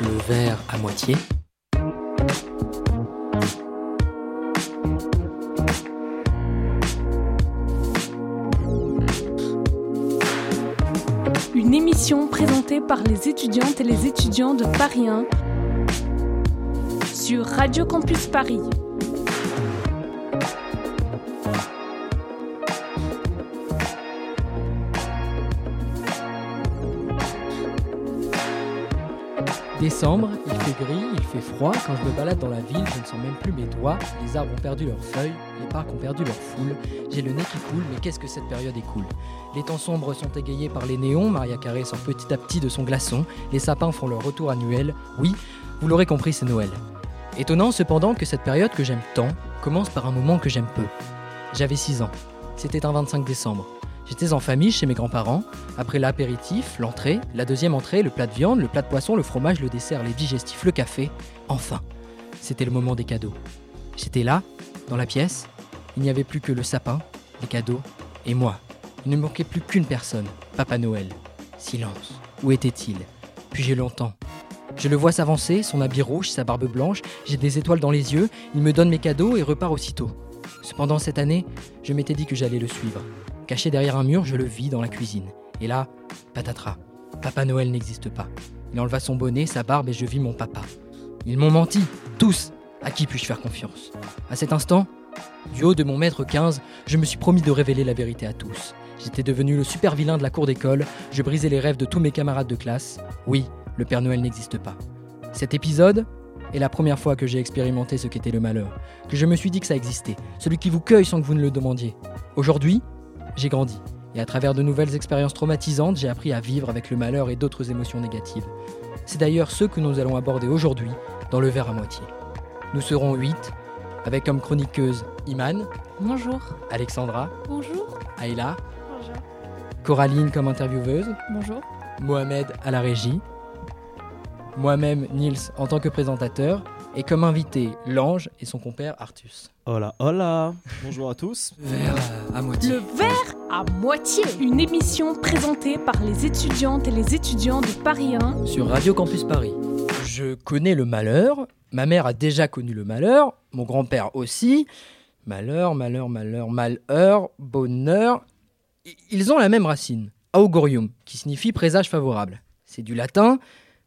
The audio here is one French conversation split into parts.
le verre à moitié. Une émission présentée par les étudiantes et les étudiants de Paris 1 sur Radio Campus Paris. Il fait gris, il fait froid. Quand je me balade dans la ville, je ne sens même plus mes doigts. Les arbres ont perdu leurs feuilles, les parcs ont perdu leur foule. J'ai le nez qui coule, mais qu'est-ce que cette période est Les temps sombres sont égayés par les néons. Maria Carré sort petit à petit de son glaçon. Les sapins font leur retour annuel. Oui, vous l'aurez compris, c'est Noël. Étonnant cependant que cette période que j'aime tant commence par un moment que j'aime peu. J'avais 6 ans. C'était un 25 décembre. J'étais en famille chez mes grands-parents. Après l'apéritif, l'entrée, la deuxième entrée, le plat de viande, le plat de poisson, le fromage, le dessert, les digestifs, le café. Enfin, c'était le moment des cadeaux. J'étais là, dans la pièce. Il n'y avait plus que le sapin, les cadeaux et moi. Il ne manquait plus qu'une personne, Papa Noël. Silence. Où était-il? Puis j'ai longtemps. Je le vois s'avancer, son habit rouge, sa barbe blanche, j'ai des étoiles dans les yeux, il me donne mes cadeaux et repart aussitôt. Cependant, cette année, je m'étais dit que j'allais le suivre. Caché derrière un mur, je le vis dans la cuisine. Et là, patatras. Papa Noël n'existe pas. Il enleva son bonnet, sa barbe et je vis mon papa. Ils m'ont menti, tous. À qui puis-je faire confiance? À cet instant, du haut de mon mètre 15, je me suis promis de révéler la vérité à tous. J'étais devenu le super vilain de la cour d'école, je brisais les rêves de tous mes camarades de classe. Oui, le Père Noël n'existe pas. Cet épisode est la première fois que j'ai expérimenté ce qu'était le malheur, que je me suis dit que ça existait, celui qui vous cueille sans que vous ne le demandiez. Aujourd'hui, j'ai grandi. Et à travers de nouvelles expériences traumatisantes, j'ai appris à vivre avec le malheur et d'autres émotions négatives. C'est d'ailleurs ce que nous allons aborder aujourd'hui dans le verre à moitié. Nous serons huit, avec comme chroniqueuse Iman. Bonjour. Alexandra. Bonjour. Ayla. Bonjour. Coraline comme intervieweuse. Bonjour. Mohamed à la régie. Moi-même, Nils, en tant que présentateur. Et comme invité, Lange et son compère Artus. Hola, hola Bonjour à tous. Verre à moitié. Le verre à moitié. Une émission présentée par les étudiantes et les étudiants de Paris 1 sur Radio Campus Paris. Je connais le malheur. Ma mère a déjà connu le malheur. Mon grand-père aussi. Malheur, malheur, malheur, malheur, bonheur. Ils ont la même racine, augurium, qui signifie présage favorable. C'est du latin,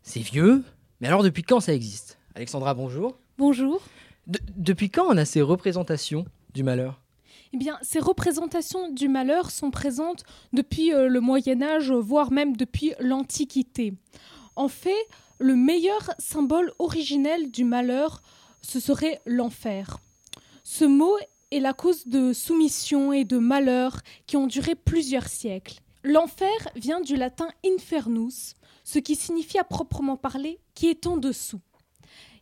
c'est vieux. Mais alors depuis quand ça existe? Alexandra, bonjour. Bonjour. De- depuis quand on a ces représentations du malheur? Eh bien, ces représentations du malheur sont présentes depuis euh, le Moyen Âge, voire même depuis l'Antiquité. En fait, le meilleur symbole originel du malheur, ce serait l'enfer. Ce mot est la cause de soumission et de malheur qui ont duré plusieurs siècles. L'enfer vient du latin infernus, ce qui signifie à proprement parler qui est en dessous.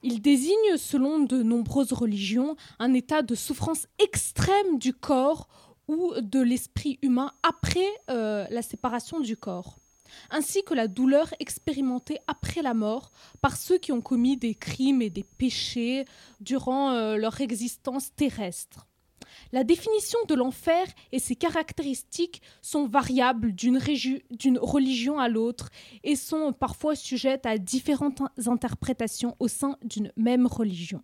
Il désigne, selon de nombreuses religions, un état de souffrance extrême du corps ou de l'esprit humain après euh, la séparation du corps, ainsi que la douleur expérimentée après la mort par ceux qui ont commis des crimes et des péchés durant euh, leur existence terrestre. La définition de l'enfer et ses caractéristiques sont variables d'une religion à l'autre et sont parfois sujettes à différentes interprétations au sein d'une même religion.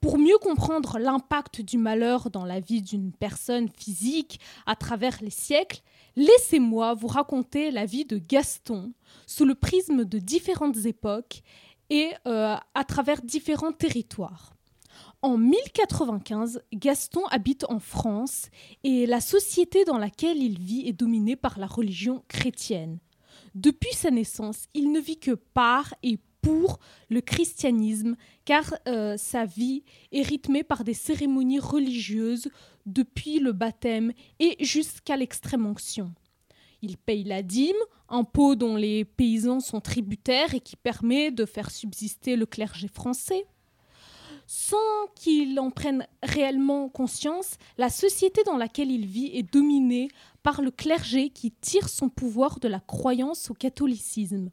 Pour mieux comprendre l'impact du malheur dans la vie d'une personne physique à travers les siècles, laissez-moi vous raconter la vie de Gaston sous le prisme de différentes époques et euh, à travers différents territoires. En 1095, Gaston habite en France et la société dans laquelle il vit est dominée par la religion chrétienne. Depuis sa naissance, il ne vit que par et pour le christianisme, car euh, sa vie est rythmée par des cérémonies religieuses depuis le baptême et jusqu'à l'extrême onction. Il paye la dîme, impôt dont les paysans sont tributaires et qui permet de faire subsister le clergé français. Sans qu'il en prenne réellement conscience, la société dans laquelle il vit est dominée par le clergé qui tire son pouvoir de la croyance au catholicisme.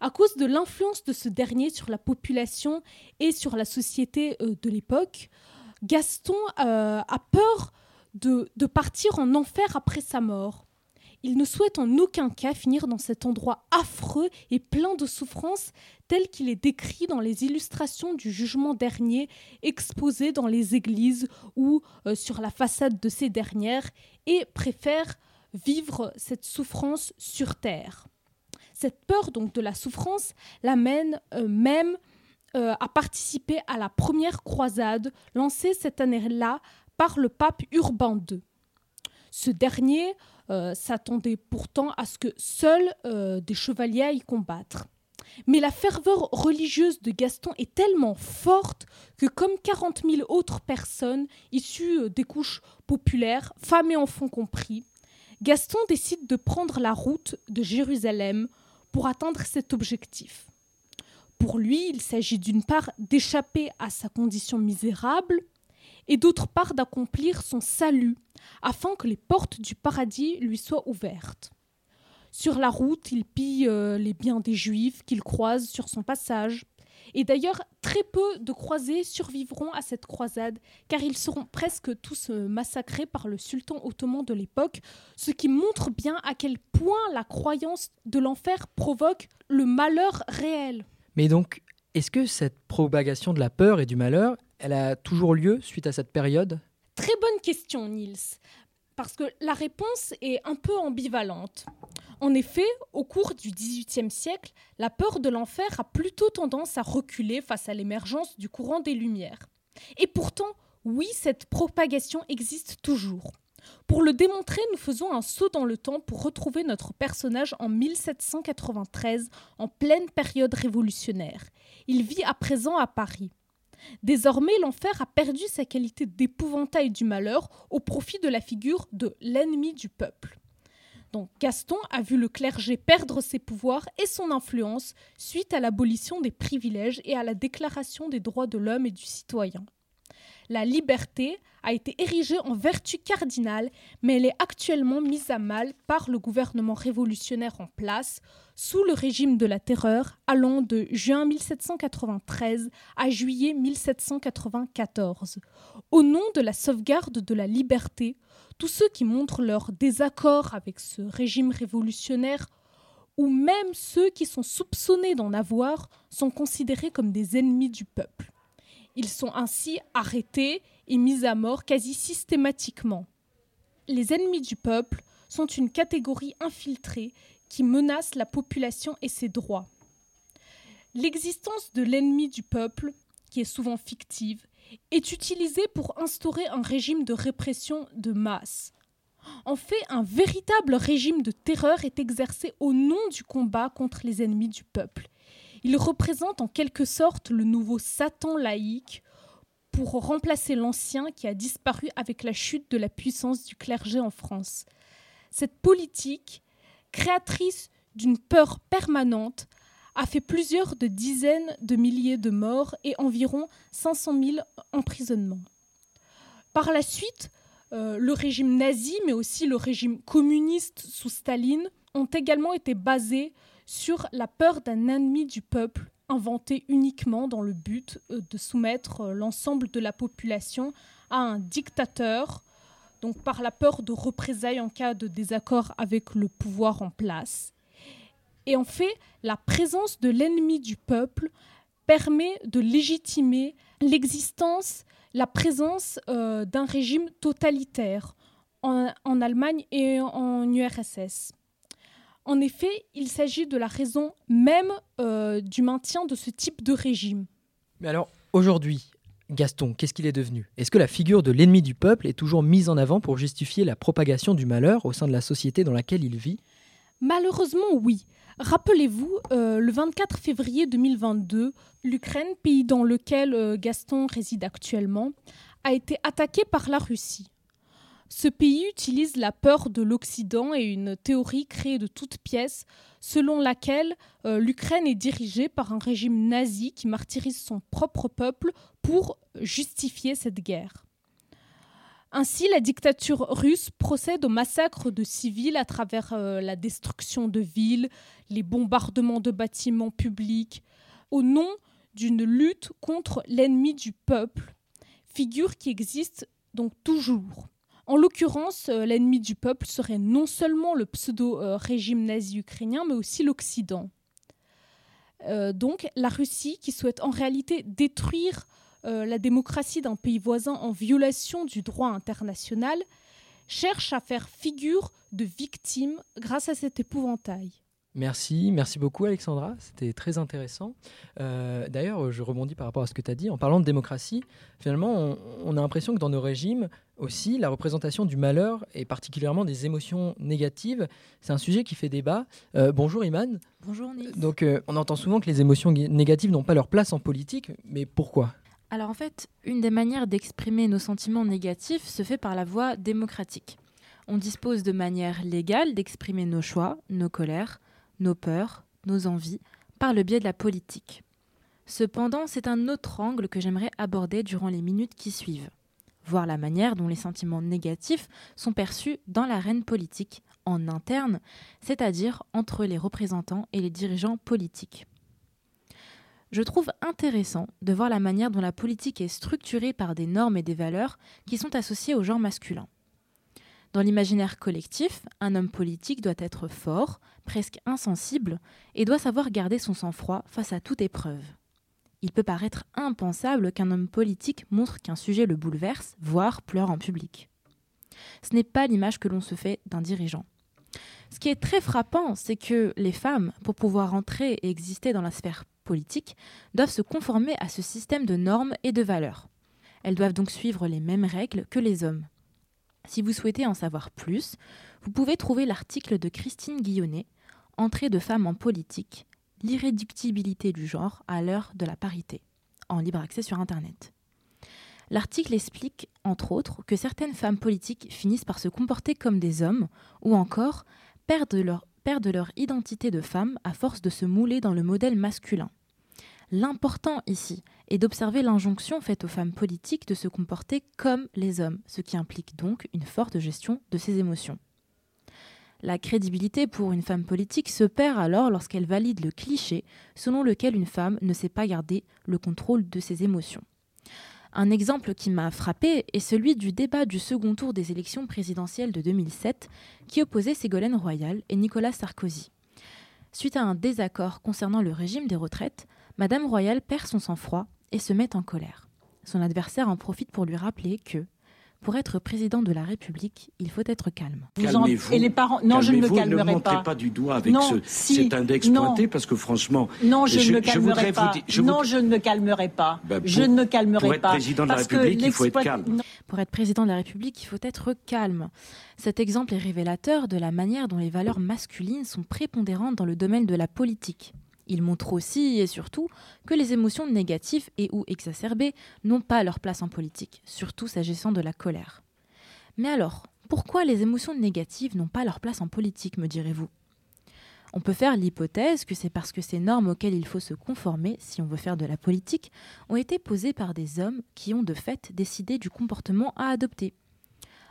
À cause de l'influence de ce dernier sur la population et sur la société euh, de l'époque, Gaston euh, a peur de, de partir en enfer après sa mort. Il ne souhaite en aucun cas finir dans cet endroit affreux et plein de souffrances tel qu'il est décrit dans les illustrations du jugement dernier exposées dans les églises ou euh, sur la façade de ces dernières et préfère vivre cette souffrance sur terre. Cette peur donc de la souffrance l'amène euh, même euh, à participer à la première croisade lancée cette année-là par le pape Urbain II. Ce dernier euh, s'attendait pourtant à ce que seuls euh, des chevaliers aillent combattre. Mais la ferveur religieuse de Gaston est tellement forte que, comme 40 000 autres personnes issues euh, des couches populaires, femmes et enfants compris, Gaston décide de prendre la route de Jérusalem pour atteindre cet objectif. Pour lui, il s'agit d'une part d'échapper à sa condition misérable, et d'autre part d'accomplir son salut, afin que les portes du paradis lui soient ouvertes. Sur la route, il pille euh, les biens des Juifs qu'il croise sur son passage. Et d'ailleurs, très peu de croisés survivront à cette croisade, car ils seront presque tous euh, massacrés par le sultan ottoman de l'époque, ce qui montre bien à quel point la croyance de l'enfer provoque le malheur réel. Mais donc, est-ce que cette propagation de la peur et du malheur, elle a toujours lieu suite à cette période Très bonne question, Niels, parce que la réponse est un peu ambivalente. En effet, au cours du XVIIIe siècle, la peur de l'enfer a plutôt tendance à reculer face à l'émergence du courant des Lumières. Et pourtant, oui, cette propagation existe toujours. Pour le démontrer, nous faisons un saut dans le temps pour retrouver notre personnage en 1793, en pleine période révolutionnaire. Il vit à présent à Paris. Désormais, l'enfer a perdu sa qualité d'épouvantail du malheur au profit de la figure de l'ennemi du peuple. Donc Gaston a vu le clergé perdre ses pouvoirs et son influence suite à l'abolition des privilèges et à la déclaration des droits de l'homme et du citoyen. La liberté a été érigée en vertu cardinale, mais elle est actuellement mise à mal par le gouvernement révolutionnaire en place, sous le régime de la terreur, allant de juin 1793 à juillet 1794. Au nom de la sauvegarde de la liberté, tous ceux qui montrent leur désaccord avec ce régime révolutionnaire ou même ceux qui sont soupçonnés d'en avoir sont considérés comme des ennemis du peuple. Ils sont ainsi arrêtés et mis à mort quasi systématiquement. Les ennemis du peuple sont une catégorie infiltrée qui menace la population et ses droits. L'existence de l'ennemi du peuple, qui est souvent fictive, est utilisée pour instaurer un régime de répression de masse. En fait, un véritable régime de terreur est exercé au nom du combat contre les ennemis du peuple. Il représente en quelque sorte le nouveau Satan laïque pour remplacer l'ancien qui a disparu avec la chute de la puissance du clergé en France. Cette politique, créatrice d'une peur permanente, a fait plusieurs de dizaines de milliers de morts et environ 500 000 emprisonnements. Par la suite, euh, le régime nazi, mais aussi le régime communiste sous Staline, ont également été basés sur la peur d'un ennemi du peuple inventé uniquement dans le but euh, de soumettre euh, l'ensemble de la population à un dictateur, donc par la peur de représailles en cas de désaccord avec le pouvoir en place. Et en fait, la présence de l'ennemi du peuple permet de légitimer l'existence, la présence euh, d'un régime totalitaire en, en Allemagne et en URSS. En effet, il s'agit de la raison même euh, du maintien de ce type de régime. Mais alors, aujourd'hui, Gaston, qu'est-ce qu'il est devenu? Est-ce que la figure de l'ennemi du peuple est toujours mise en avant pour justifier la propagation du malheur au sein de la société dans laquelle il vit? Malheureusement, oui. Rappelez-vous, euh, le 24 février 2022, l'Ukraine, pays dans lequel euh, Gaston réside actuellement, a été attaquée par la Russie. Ce pays utilise la peur de l'Occident et une théorie créée de toutes pièces selon laquelle euh, l'Ukraine est dirigée par un régime nazi qui martyrise son propre peuple pour justifier cette guerre. Ainsi, la dictature russe procède au massacre de civils à travers euh, la destruction de villes, les bombardements de bâtiments publics, au nom d'une lutte contre l'ennemi du peuple, figure qui existe donc toujours. En l'occurrence, euh, l'ennemi du peuple serait non seulement le pseudo-régime nazi ukrainien, mais aussi l'Occident. Euh, donc la Russie, qui souhaite en réalité détruire euh, la démocratie d'un pays voisin en violation du droit international, cherche à faire figure de victime grâce à cet épouvantail. Merci, merci beaucoup Alexandra, c'était très intéressant. Euh, d'ailleurs, je rebondis par rapport à ce que tu as dit. En parlant de démocratie, finalement, on, a l'impression que dans nos régimes aussi, la représentation du malheur et particulièrement des émotions négatives, c'est un sujet qui fait débat. Euh, bonjour Iman. Bonjour Nice. Donc, euh, on entend souvent que les émotions négatives n'ont pas leur place en politique, mais pourquoi? Alors en fait, une des manières d'exprimer nos sentiments négatifs se fait par la voie démocratique. On dispose de manière légale d'exprimer nos choix, nos colères, nos peurs, nos envies, par le biais de la politique. Cependant, c'est un autre angle que j'aimerais aborder durant les minutes qui suivent, voir la manière dont les sentiments négatifs sont perçus dans l'arène politique, en interne, c'est-à-dire entre les représentants et les dirigeants politiques. Je trouve intéressant de voir la manière dont la politique est structurée par des normes et des valeurs qui sont associées au genre masculin. Dans l'imaginaire collectif, un homme politique doit être fort, presque insensible, et doit savoir garder son sang-froid face à toute épreuve. Il peut paraître impensable qu'un homme politique montre qu'un sujet le bouleverse, voire pleure en public. Ce n'est pas l'image que l'on se fait d'un dirigeant. Ce qui est très frappant, c'est que les femmes, pour pouvoir entrer et exister dans la sphère politique, doivent se conformer à ce système de normes et de valeurs. Elles doivent donc suivre les mêmes règles que les hommes. Si vous souhaitez en savoir plus, vous pouvez trouver l'article de Christine Guillonnet, Entrée de femmes en politique, l'irréductibilité du genre à l'heure de la parité, en libre accès sur Internet. L'article explique, entre autres, que certaines femmes politiques finissent par se comporter comme des hommes, ou encore perdent leur, perdent leur identité de femme à force de se mouler dans le modèle masculin. L'important ici est d'observer l'injonction faite aux femmes politiques de se comporter comme les hommes, ce qui implique donc une forte gestion de ses émotions. La crédibilité pour une femme politique se perd alors lorsqu'elle valide le cliché selon lequel une femme ne sait pas garder le contrôle de ses émotions. Un exemple qui m'a frappé est celui du débat du second tour des élections présidentielles de 2007 qui opposait Ségolène Royal et Nicolas Sarkozy. Suite à un désaccord concernant le régime des retraites, Madame Royale perd son sang-froid et se met en colère. Son adversaire en profite pour lui rappeler que, pour être président de la République, il faut être calme. Calmez-vous. Et les parents, non, je ne me calmerai pas. Ne montrez pas du doigt avec ce, cet index pointé parce que franchement, non, je, ne me calmerai pas. non, je ne me calmerai pas. Ben, je ne me calmerai pour être président de la République, il faut être calme. Pour être président de la République, il faut être calme. Cet exemple est révélateur de la manière dont les valeurs masculines sont prépondérantes dans le domaine de la politique. Il montre aussi et surtout que les émotions négatives et ou exacerbées n'ont pas leur place en politique, surtout s'agissant de la colère. Mais alors, pourquoi les émotions négatives n'ont pas leur place en politique, me direz-vous? On peut faire l'hypothèse que c'est parce que ces normes auxquelles il faut se conformer si on veut faire de la politique ont été posées par des hommes qui ont de fait décidé du comportement à adopter.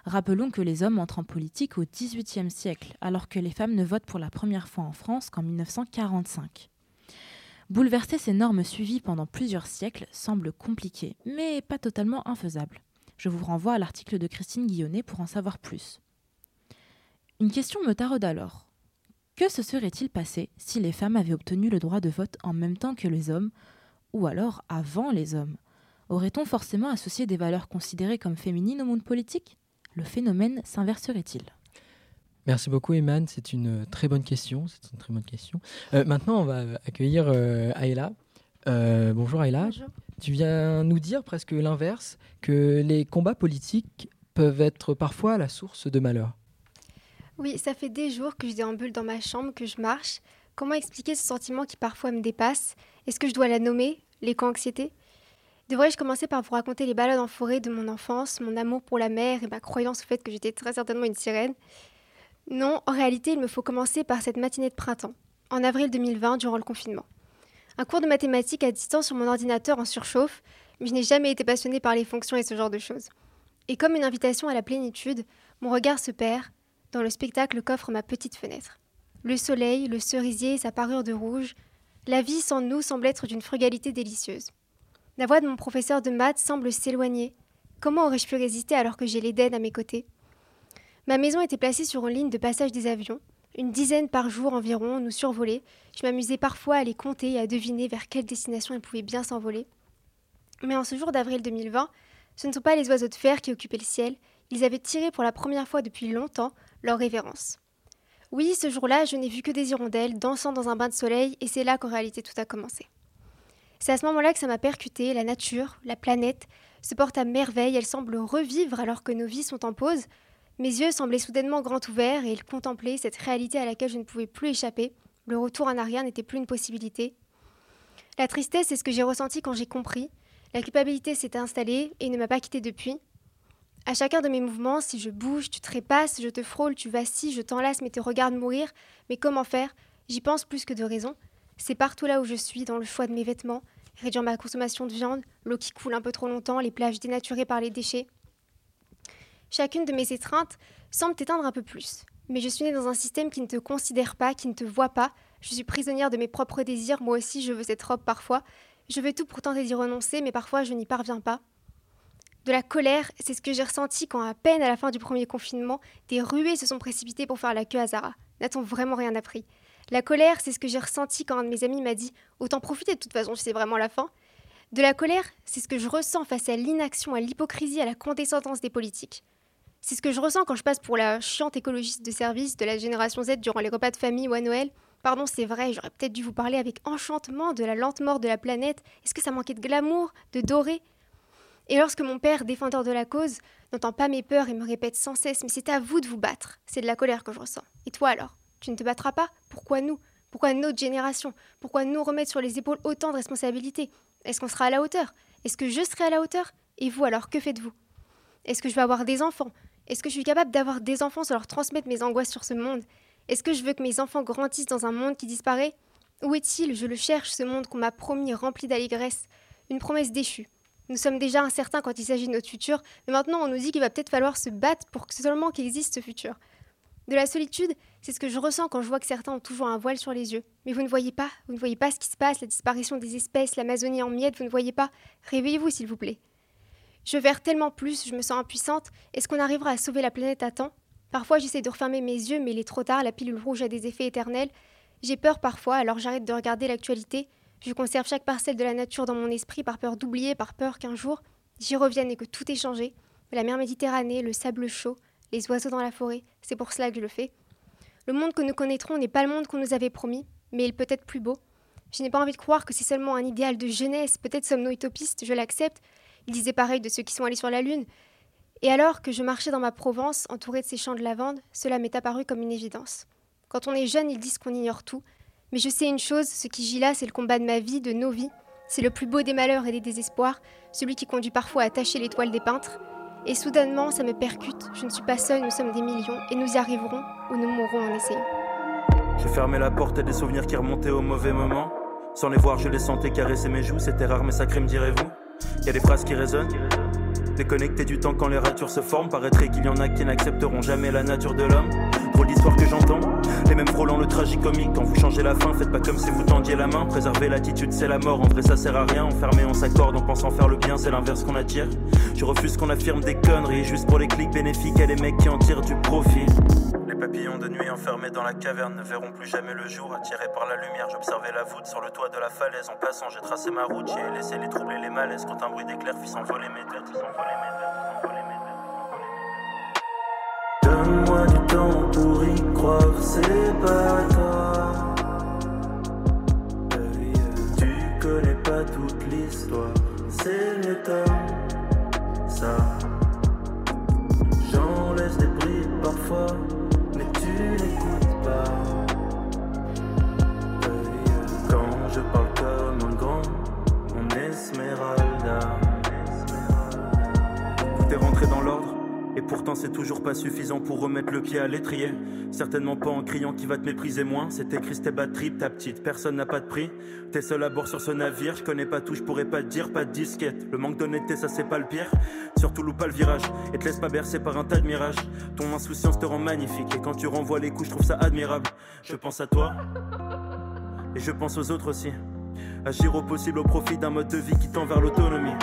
Rappelons que les hommes entrent en politique au XVIIIe siècle, alors que les femmes ne votent pour la première fois en France qu'en 1945. Bouleverser ces normes suivies pendant plusieurs siècles semble compliqué, mais pas totalement infaisable. Je vous renvoie à l'article de Christine Guillonnet pour en savoir plus. Une question me taraude alors. Que se serait-il passé si les femmes avaient obtenu le droit de vote en même temps que les hommes, ou alors avant les hommes? Aurait-on forcément associé des valeurs considérées comme féminines au monde politique? Le phénomène s'inverserait-il? Merci beaucoup, Eman. C'est une très bonne question. C'est une très bonne question. Euh, maintenant, on va accueillir euh, Ayla. Euh, bonjour Ayla. Tu viens nous dire presque l'inverse, que les combats politiques peuvent être parfois la source de malheur. Oui, ça fait des jours que je déambule dans ma chambre, que je marche. Comment expliquer ce sentiment qui parfois me dépasse? Est-ce que je dois la nommer L'éco-anxiété Devrais-je commencer par vous raconter les balades en forêt de mon enfance, mon amour pour la mer et ma croyance au fait que j'étais très certainement une sirène? Non, en réalité, il me faut commencer par cette matinée de printemps, en avril 2020, durant le confinement. Un cours de mathématiques à distance sur mon ordinateur en surchauffe, mais je n'ai jamais été passionnée par les fonctions et ce genre de choses. Et comme une invitation à la plénitude, mon regard se perd dans le spectacle qu'offre ma petite fenêtre. Le soleil, le cerisier et sa parure de rouge, la vie sans nous semble être d'une frugalité délicieuse. La voix de mon professeur de maths semble s'éloigner. Comment aurais-je pu résister alors que j'ai l'Éden à mes côtés? Ma maison était placée sur une ligne de passage des avions. Une dizaine par jour environ nous survolaient. Je m'amusais parfois à les compter et à deviner vers quelle destination ils pouvaient bien s'envoler. Mais en ce jour d'avril 2020, ce ne sont pas les oiseaux de fer qui occupaient le ciel, ils avaient tiré pour la première fois depuis longtemps leur révérence. Oui, ce jour-là, je n'ai vu que des hirondelles dansant dans un bain de soleil, et c'est là qu'en réalité tout a commencé. C'est à ce moment-là que ça m'a percuté, la nature, la planète, se porte à merveille, elle semble revivre alors que nos vies sont en pause, mes yeux semblaient soudainement grands ouverts et ils contemplaient cette réalité à laquelle je ne pouvais plus échapper. Le retour en arrière n'était plus une possibilité. La tristesse, c'est ce que j'ai ressenti quand j'ai compris. La culpabilité s'est installée et ne m'a pas quitté depuis. À chacun de mes mouvements, si je bouge, tu trépasses, je te frôle, tu vacilles, je t'enlace, mais te regarde mourir. Mais comment faire? J'y pense plus que de raison. C'est partout là où je suis, dans le choix de mes vêtements, réduire ma consommation de viande, l'eau qui coule un peu trop longtemps, les plages dénaturées par les déchets. Chacune de mes étreintes semble t'éteindre un peu plus. Mais je suis née dans un système qui ne te considère pas, qui ne te voit pas. Je suis prisonnière de mes propres désirs, moi aussi je veux cette robe parfois. Je veux tout pour tenter d'y renoncer, mais parfois je n'y parviens pas. De la colère, c'est ce que j'ai ressenti quand, à peine à la fin du premier confinement, des ruées se sont précipitées pour faire la queue à Zara. N'a-t-on vraiment rien appris? La colère, c'est ce que j'ai ressenti quand un de mes amis m'a dit Autant profiter de toute façon c'est vraiment la fin. De la colère, c'est ce que je ressens face à l'inaction, à l'hypocrisie, à la condescendance des politiques. C'est ce que je ressens quand je passe pour la chiante écologiste de service de la génération Z durant les repas de famille ou à Noël. Pardon, c'est vrai, j'aurais peut-être dû vous parler avec enchantement de la lente mort de la planète. Est-ce que ça manquait de glamour, de doré? Et lorsque mon père, défendeur de la cause, n'entend pas mes peurs et me répète sans cesse Mais c'est à vous de vous battre, c'est de la colère que je ressens. Et toi alors? Tu ne te battras pas? Pourquoi nous? Pourquoi notre génération? Pourquoi nous remettre sur les épaules autant de responsabilités? Est-ce qu'on sera à la hauteur? Est-ce que je serai à la hauteur? Et vous alors, que faites-vous? Est-ce que je vais avoir des enfants? Est-ce que je suis capable d'avoir des enfants sans leur transmettre mes angoisses sur ce monde? Est-ce que je veux que mes enfants grandissent dans un monde qui disparaît? Où est-il? Je le cherche, ce monde qu'on m'a promis rempli d'allégresse. Une promesse déchue. Nous sommes déjà incertains quand il s'agit de notre futur, mais maintenant on nous dit qu'il va peut-être falloir se battre pour que seulement qu'existe ce futur. De la solitude, c'est ce que je ressens quand je vois que certains ont toujours un voile sur les yeux. Mais vous ne voyez pas, vous ne voyez pas ce qui se passe, la disparition des espèces, l'Amazonie en miettes, vous ne voyez pas. Réveillez-vous s'il vous plaît. Je verre tellement plus, je me sens impuissante. Est-ce qu'on arrivera à sauver la planète à temps? Parfois, j'essaie de refermer mes yeux, mais il est trop tard, la pilule rouge a des effets éternels. J'ai peur parfois, alors j'arrête de regarder l'actualité. Je conserve chaque parcelle de la nature dans mon esprit par peur d'oublier, par peur qu'un jour j'y revienne et que tout ait changé. La mer Méditerranée, le sable chaud, les oiseaux dans la forêt, c'est pour cela que je le fais. Le monde que nous connaîtrons n'est pas le monde qu'on nous avait promis, mais il peut être plus beau. Je n'ai pas envie de croire que c'est seulement un idéal de jeunesse, peut-être sommes-nous utopistes, je l'accepte, il disait pareil de ceux qui sont allés sur la Lune. Et alors que je marchais dans ma Provence, entourée de ces champs de lavande, cela m'est apparu comme une évidence. Quand on est jeune, ils disent qu'on ignore tout. Mais je sais une chose, ce qui gît là, c'est le combat de ma vie, de nos vies. C'est le plus beau des malheurs et des désespoirs, celui qui conduit parfois à tâcher l'étoile des peintres. Et soudainement, ça me percute. Je ne suis pas seule, nous sommes des millions, et nous y arriverons, ou nous mourrons en essayant. J'ai fermé la porte et des souvenirs qui remontaient au mauvais moment. Sans les voir, je les sentais caresser mes joues, c'était rare mais sacré, me direz-vous. Y des phrases qui résonnent. Déconnecté du temps quand les ratures se forment, paraîtrait qu'il y en a qui n'accepteront jamais la nature de l'homme. Trop d'histoires que j'entends, les mêmes frôlant le tragicomique. Quand vous changez la fin, faites pas comme si vous tendiez la main. Préserver l'attitude, c'est la mort. En vrai, ça sert à rien. Enfermé, on s'accorde en pensant faire le bien, c'est l'inverse qu'on attire. Je refuse qu'on affirme des conneries juste pour les clics bénéfiques et les mecs qui en tirent du profit. Papillons de nuit enfermés dans la caverne ne verront plus jamais le jour. Attirés par la lumière, j'observais la voûte sur le toit de la falaise. En passant, j'ai tracé ma route, j'ai laissé les troubles et les malaises. Quand un bruit d'éclair fit s'envoler mes têtes, s'envoler mes têtes, Donne-moi du temps pour y croire, c'est pas toi. Tu connais pas toute l'histoire, c'est mieux ça. J'en laisse des brides parfois. Pourtant c'est toujours pas suffisant pour remettre le pied à l'étrier. Certainement pas en criant qui va te mépriser moins. C'était bad trip, ta petite, personne n'a pas de prix. T'es seul à bord sur ce navire, je connais pas tout, je pourrais pas te dire, pas de disquette. Le manque d'honnêteté, ça c'est pas le pire. Surtout loupe pas le virage et te laisse pas bercer par un tas de mirages. Ton insouciance te rend magnifique et quand tu renvoies les coups, je trouve ça admirable. Je pense à toi et je pense aux autres aussi. Agir au possible au profit d'un mode de vie qui tend vers l'autonomie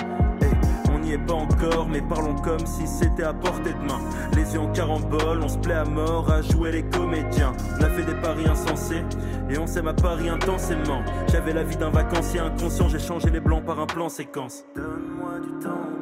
pas encore, mais parlons comme si c'était à portée de main. Les yeux en carambole, on se plaît à mort à jouer les comédiens. On a fait des paris insensés et on s'aime à Paris intensément. J'avais la vie d'un vacancier inconscient, j'ai changé les blancs par un plan séquence. Donne-moi du temps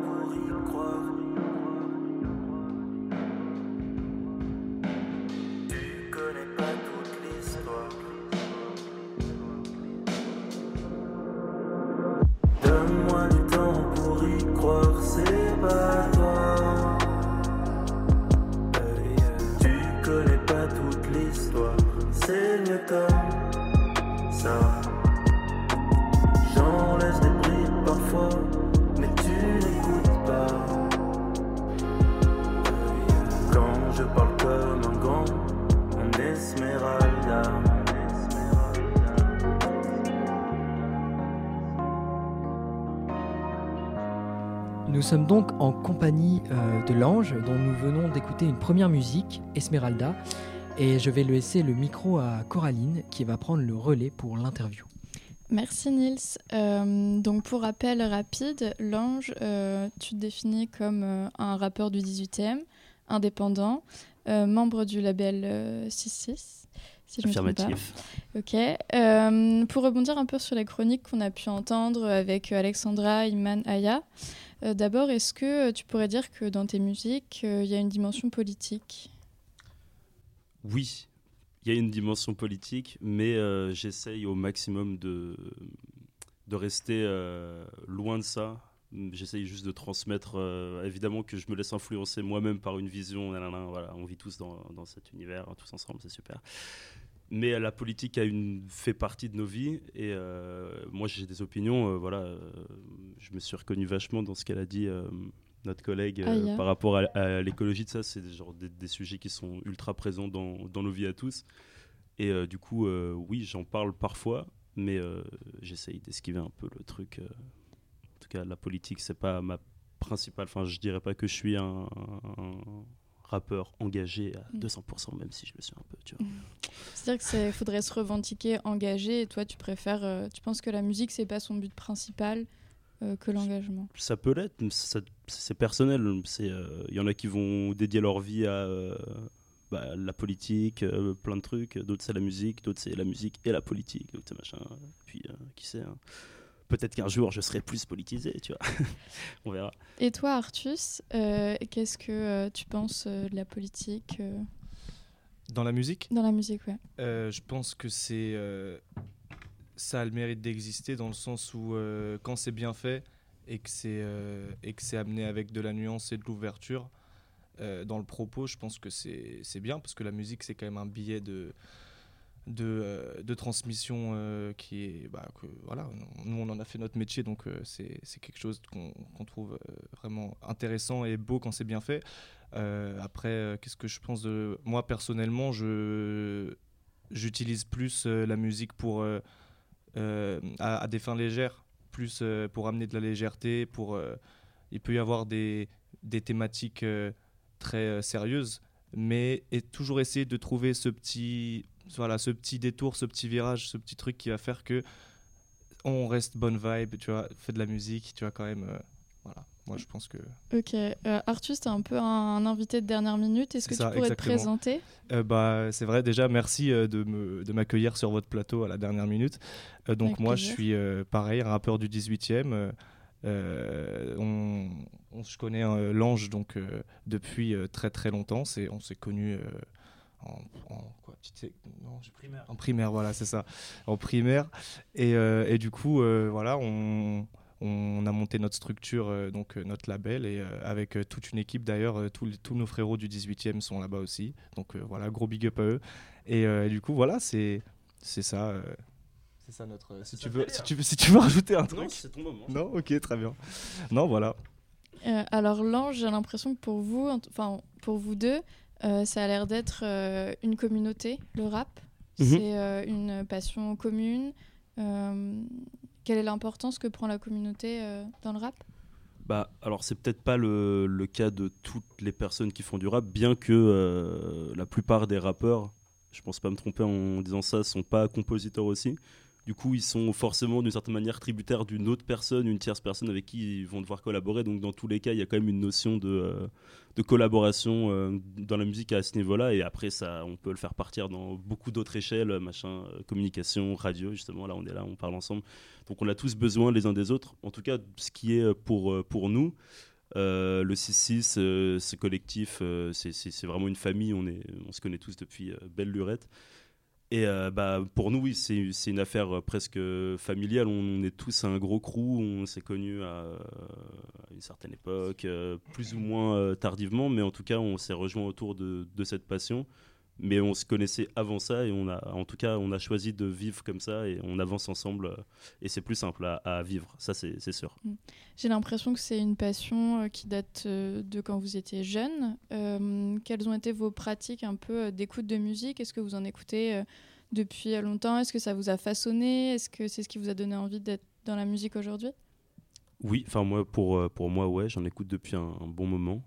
Nous sommes donc en compagnie euh, de l'ange dont nous venons d'écouter une première musique, Esmeralda, et je vais laisser le micro à Coraline qui va prendre le relais pour l'interview. Merci Nils. Euh, donc pour rappel rapide, Lange, euh, tu te définis comme euh, un rappeur du 18e, indépendant, euh, membre du label euh, 6-6. Si je me. Affirmatif. Ok. Euh, pour rebondir un peu sur les chroniques qu'on a pu entendre avec Alexandra, Iman, Aya, euh, d'abord, est-ce que tu pourrais dire que dans tes musiques, euh, il y a une dimension politique? Oui, il y a une dimension politique, mais euh, j'essaye au maximum de, de rester euh, loin de ça. J'essaye juste de transmettre, euh, évidemment que je me laisse influencer moi-même par une vision, voilà, on vit tous dans, dans cet univers, tous ensemble, c'est super. Mais la politique a une, fait partie de nos vies et euh, moi j'ai des opinions, euh, voilà, euh, je me suis reconnu vachement dans ce qu'elle a dit, notre collègue, Aya. par rapport à, à l'écologie de ça, c'est des, genre des, des sujets qui sont ultra présents dans, dans nos vies à tous. Et du coup, oui, j'en parle parfois, mais j'essaye d'esquiver un peu le truc. en tout cas, la politique, c'est pas ma principale. Enfin, je dirais pas que je suis un, un rappeur engagé à Mm. 200%, même si je le suis un peu, tu vois. C'est-à-dire qu'il faudrait se revendiquer engagé et toi, tu préfères, euh, tu penses que la musique, c'est pas son but principal euh, que l'engagement? Ça peut l'être, c'est personnel. C'est, euh, Il y en a qui vont dédier leur vie à bah, la politique, plein de trucs. D'autres, c'est la musique. D'autres, c'est la musique et la politique. D'autres, c'est machin. Puis, qui sait hein. Peut-être qu'un jour, je serai plus politisé, tu vois. On verra. Et toi, Artus, euh, qu'est-ce que euh, tu penses euh, de la politique euh, Dans la musique, dans la musique ouais. euh, je pense que c'est euh, ça a le mérite d'exister dans le sens où euh, quand c'est bien fait et que c'est euh, et que c'est amené avec de la nuance et de l'ouverture euh, dans le propos, je pense que c'est c'est bien parce que la musique c'est quand même un billet de de, euh, de transmission euh, qui est bah, que, voilà nous on en a fait notre métier donc euh, c'est quelque chose qu'on trouve vraiment intéressant et beau quand c'est bien fait. Après qu'est-ce que je pense de moi personnellement j'utilise plus la musique pour à, des fins légères plus pour amener de la légèreté pour il peut y avoir des, des thématiques très sérieuses mais et toujours essayer de trouver ce petit voilà ce petit détour ce petit virage ce petit truc qui va faire que on reste bonne vibe tu vois fait de la musique tu vois quand même euh, voilà moi je pense que Ok, euh, Artus, t'es un peu un, un invité de dernière minute. Est-ce que ça, tu pourrais exactement. te présenter? Euh, bah, c'est vrai, déjà, merci euh, de me- de m'accueillir sur votre plateau à la dernière minute. Donc, Avec moi, plaisir. je suis pareil, un rappeur du 18e. euh, euh, on, on se connaît euh, l'ange donc euh, depuis très très longtemps. C'est, on s'est connus en, en quoi, non, j'ai- en primaire, voilà, c'est ça, en primaire. Et, euh, et du coup, euh, voilà, on, on a monté notre structure, euh, donc euh, notre label, et euh, avec euh, toute une équipe d'ailleurs, euh, tous, nos frérots du 18e sont là-bas aussi. Donc euh, voilà, gros big up à eux. Et, euh, et du coup, voilà, c'est c'est ça. euh, c'est ça notre. si, ça tu veux, si, tu veux, si tu veux rajouter un Non, truc. c'est ton moment. Non, ok, très bien. Non, voilà. Euh, Alors, l'ange, j'ai l'impression que pour vous, enfin pour vous deux, ça a l'air d'être euh, une communauté, le rap. Mhm. C'est euh, une passion commune. Euh, quelle est l'importance que prend la communauté euh, dans le rap? Bah, alors c'est peut-être pas le, le cas de toutes les personnes qui font du rap, bien que euh, la plupart des rappeurs, je pense pas me tromper en disant ça, sont pas compositeurs aussi. Du coup, ils sont forcément d'une certaine manière tributaires d'une autre personne, une tierce personne avec qui ils vont devoir collaborer. Donc, dans tous les cas, il y a quand même une notion de, euh, collaboration euh, dans la musique à ce niveau-là. Et après, ça, on peut le faire partir dans beaucoup d'autres échelles, machin, euh, communication, radio, justement. Là, on est là, on parle ensemble. Donc, on a tous besoin les uns des autres. En tout cas, ce qui est pour, pour nous, le 6-6, ce collectif, c'est vraiment une famille. On, est, on se connaît tous depuis belle lurette. Et euh, bah, pour nous, c'est une affaire presque familiale. On, est tous un gros crew. On s'est connus à, une certaine époque, euh, plus ou moins euh, tardivement, mais en tout cas, on s'est rejoint autour de, cette passion mais on se connaissait avant ça et on a, en tout cas, on a choisi de vivre comme ça et on avance ensemble euh, et c'est plus simple à, vivre, ça c'est sûr. Mm. J'ai l'impression que c'est une passion euh, qui date euh, de quand vous étiez jeune. quelles ont été vos pratiques un peu d'écoute de musique? Est-ce que vous en écoutez depuis longtemps? Est-ce que ça vous a façonné? Est-ce que c'est ce qui vous a donné envie d'être dans la musique aujourd'hui? Oui, enfin moi pour, pour moi ouais, j'en écoute depuis un, bon moment,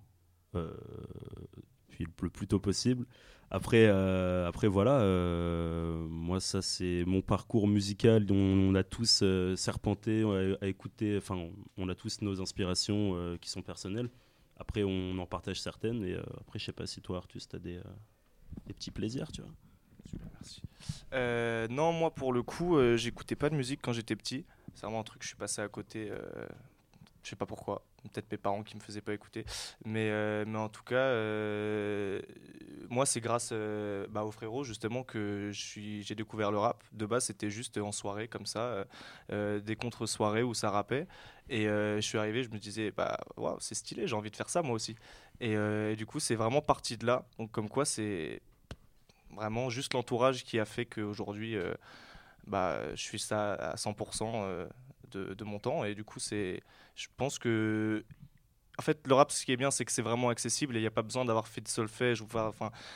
le plus tôt possible. Après, euh, après voilà, euh, moi ça c'est mon parcours musical. dont on a tous euh, serpenté à, écouter. Enfin, on a tous nos inspirations qui sont personnelles. Après, on en partage certaines. Et après, je sais pas si toi, Artus, tu as des, des, petits plaisirs, tu vois. Non, moi pour le coup, j'écoutais pas de musique quand j'étais petit. C'est vraiment un truc que je suis passé à côté. Je sais pas pourquoi peut-être mes parents qui me faisaient pas écouter. Mais, euh, mais en tout cas, euh, moi, c'est grâce euh, bah, au frérot justement que j'ai découvert le rap. De base, c'était juste en soirée comme ça, des contre-soirées où ça rappait. Et je suis arrivé, je me disais, bah, wow, c'est stylé, j'ai envie de faire ça moi aussi. Et, du coup, c'est vraiment parti de là. Donc, comme quoi, c'est vraiment juste l'entourage qui a fait qu'aujourd'hui, bah, je suis ça à 100% de, de, mon temps. Et du coup, c'est je pense que en fait, le rap, ce qui est bien, c'est que c'est vraiment accessible et il n'y a pas besoin d'avoir fait de solfège. Enfin,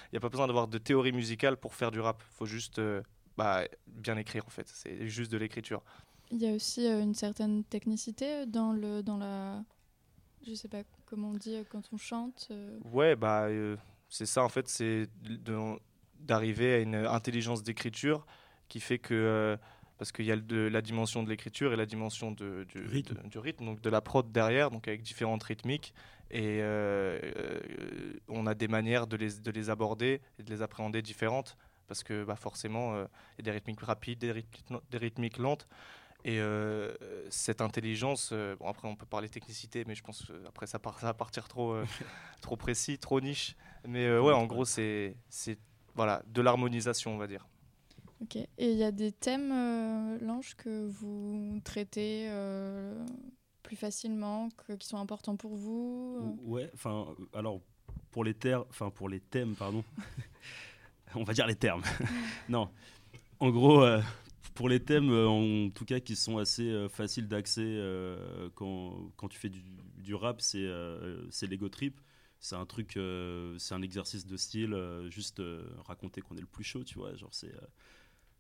il n'y a pas besoin d'avoir de théorie musicale pour faire du rap. Il faut juste euh, bah, bien écrire, en fait. C'est juste de l'écriture. Il y a aussi euh, une certaine technicité dans, le, dans la. Je sais pas comment on dit quand on chante. Euh. Ouais, bah, c'est ça, en fait. C'est d'arriver à une intelligence d'écriture qui fait que parce qu'il y a de, la dimension de l'écriture et la dimension de, du, rythme. du, rythme. donc de la prod derrière, donc avec différentes rythmiques. Et euh, euh, on a des manières de les, de les aborder et de les appréhender différentes, parce que bah, forcément, euh, il y a des rythmiques rapides, des, des rythmiques lentes. Et cette intelligence, bon après on peut parler technicité, mais je pense après ça, part, ça va partir trop, trop précis, trop niche. Mais ouais, en gros, c'est voilà, de l'harmonisation, on va dire. Et il y a des thèmes, euh, Lange, que vous traitez euh, plus facilement, qui sont importants pour vous euh? Ouais, enfin, alors, pour les, pour les thèmes, pardon, on va dire les termes. non, en gros, pour les thèmes, en tout cas, qui sont assez faciles d'accès quand, quand, tu fais du, du rap, c'est c'est l'ego trip. C'est un truc, c'est un exercice de style, juste raconter qu'on est le plus chaud, tu vois. Genre, c'est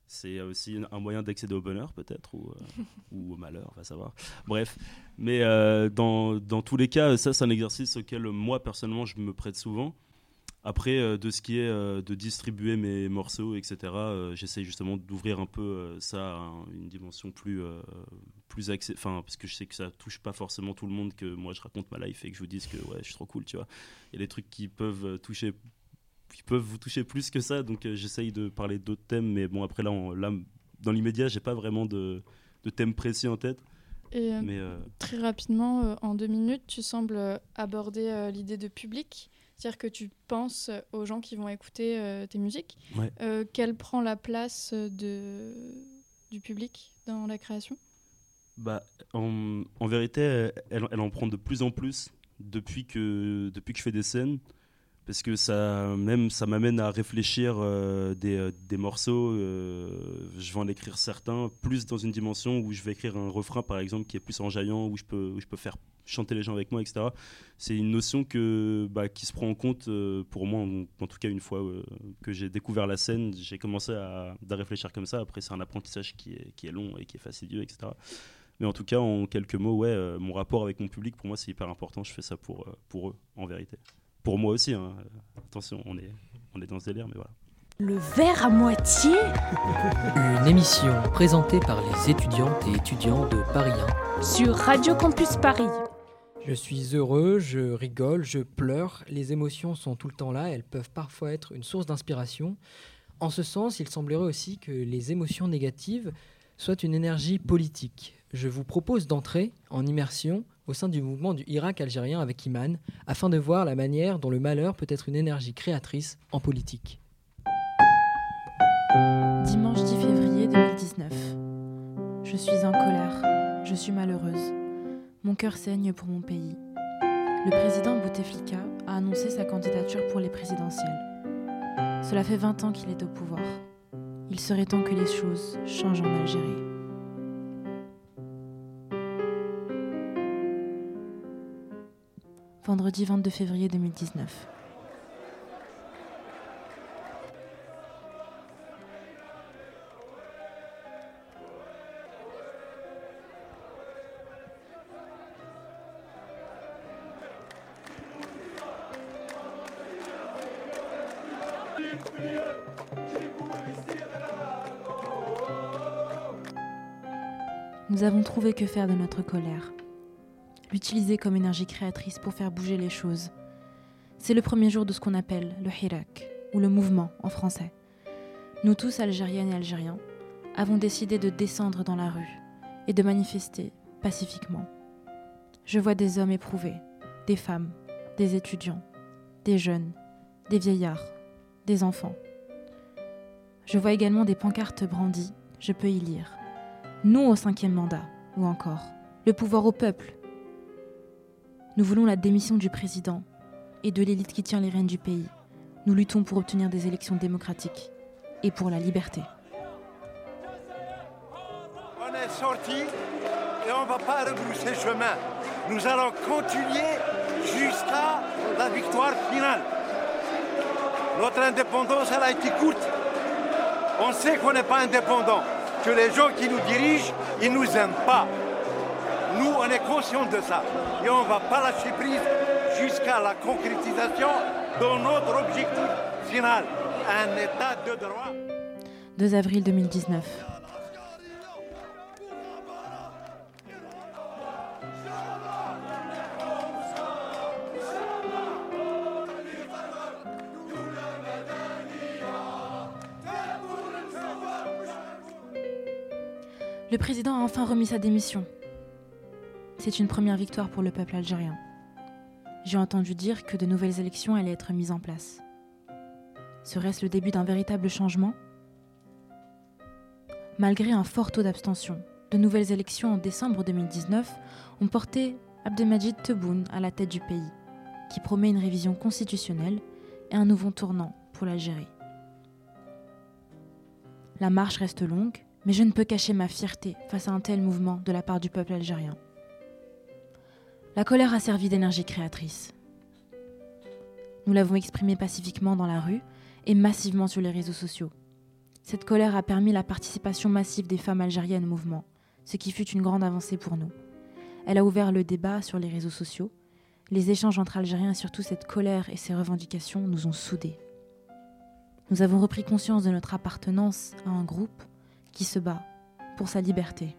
c'est aussi un moyen d'accéder au bonheur, peut-être, ou, euh, ou, au malheur, on va savoir. Bref, mais euh, dans, dans, tous les cas, ça, c'est un exercice auquel moi, personnellement, je me prête souvent. Après, euh, de ce qui est de distribuer mes morceaux, etc., j'essaye justement d'ouvrir un peu ça à une dimension plus, plus Enfin, parce que je sais que ça touche pas forcément tout le monde que moi je raconte ma life et que je vous dise que ouais, je suis trop cool, tu vois. Il y a des trucs qui peuvent toucher qui peuvent vous toucher plus que ça. Donc euh, j'essaye de parler d'autres thèmes, mais bon après là, là dans l'immédiat, j'ai pas vraiment de, de thème précis en tête. Et euh, mais, euh, très rapidement, en deux minutes, tu sembles aborder l'idée de public, c'est-à-dire que tu penses aux gens qui vont écouter tes musiques. quelle prend la place de, du public dans la création? Bah, en, en vérité, elle, elle, en prend de plus en plus depuis que, depuis que je fais des scènes parce que ça même ça m'amène à réfléchir euh, des, euh, des, morceaux euh, je vais en écrire certains plus dans une dimension où je vais écrire un refrain par exemple qui est plus enjaillant où je peux où je peux faire chanter les gens avec moi etc c'est une notion que bah, qui se prend en compte pour moi en, tout cas une fois que j'ai découvert la scène j'ai commencé à, à, réfléchir comme ça. Après c'est un apprentissage qui est, qui est long et qui est fastidieux etc mais en tout cas en quelques mots ouais mon rapport avec mon public pour moi c'est hyper important. Je fais ça pour, pour eux en vérité pour moi aussi. Hein. Attention, on est, on est dans ce délire, mais voilà. Le verre à moitié Une émission présentée par les étudiantes et étudiants de Paris 1 sur Radio Campus Paris. Je suis heureux, je rigole, je pleure. Les émotions sont tout le temps là, elles peuvent parfois être une source d'inspiration. En ce sens, il semblerait aussi que les émotions négatives soient une énergie politique. Je vous propose d'entrer en immersion au sein du mouvement du Irak algérien avec Iman, afin de voir la manière dont le malheur peut être une énergie créatrice en politique. Dimanche 10 février 2019. Je suis en colère, je suis malheureuse. Mon cœur saigne pour mon pays. Le président Bouteflika a annoncé sa candidature pour les présidentielles. Cela fait 20 ans qu'il est au pouvoir. Il serait temps que les choses changent en Algérie. Vendredi 22 février 2019. Nous avons trouvé que faire de notre colère. L'utiliser comme énergie créatrice pour faire bouger les choses. C'est le premier jour de ce qu'on appelle le Hirak, ou le mouvement en français. Nous tous, Algériennes et Algériens, avons décidé de descendre dans la rue et de manifester pacifiquement. Je vois des hommes éprouvés, des femmes, des étudiants, des jeunes, des vieillards, des enfants. Je vois également des pancartes brandies, je peux y lire non au cinquième mandat, ou encore le pouvoir au peuple. Nous voulons la démission du président et de l'élite qui tient les rênes du pays. Nous luttons pour obtenir des élections démocratiques et pour la liberté. On est sorti et on ne va pas rebrousser chemin. Nous allons continuer jusqu'à la victoire finale. Notre indépendance, elle a été courte. On sait qu'on n'est pas indépendant que les gens qui nous dirigent, ils ne nous aiment pas. Nous, on est conscients de ça. Et on ne va pas lâcher prise jusqu'à la concrétisation de notre objectif final, un état de droit. 2 avril 2019. Le président a enfin remis sa démission. C'est une première victoire pour le peuple algérien. J'ai entendu dire que de nouvelles élections allaient être mises en place. Serait-ce le début d'un véritable changement? Malgré un fort taux d'abstention, de nouvelles élections en décembre 2019 ont porté Abdelmajid Tebboune à la tête du pays, qui promet une révision constitutionnelle et un nouveau tournant pour l'Algérie. La marche reste longue, mais je ne peux cacher ma fierté face à un tel mouvement de la part du peuple algérien. La colère a servi d'énergie créatrice. Nous l'avons exprimée pacifiquement dans la rue et massivement sur les réseaux sociaux. Cette colère a permis la participation massive des femmes algériennes au mouvement, ce qui fut une grande avancée pour nous. Elle a ouvert le débat sur les réseaux sociaux. Les échanges entre Algériens et surtout cette colère et ces revendications nous ont soudés. Nous avons repris conscience de notre appartenance à un groupe qui se bat pour sa liberté.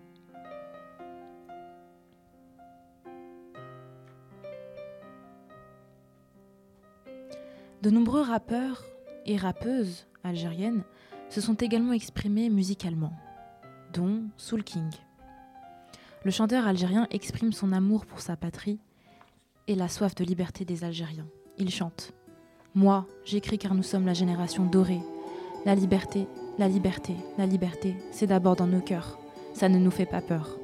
De nombreux rappeurs et rappeuses algériennes se sont également exprimés musicalement, dont Soul King. Le chanteur algérien exprime son amour pour sa patrie et la soif de liberté des Algériens. Il chante Moi, j'écris car nous sommes la génération dorée. La liberté, la liberté, la liberté, c'est d'abord dans nos cœurs. Ça ne nous fait pas peur.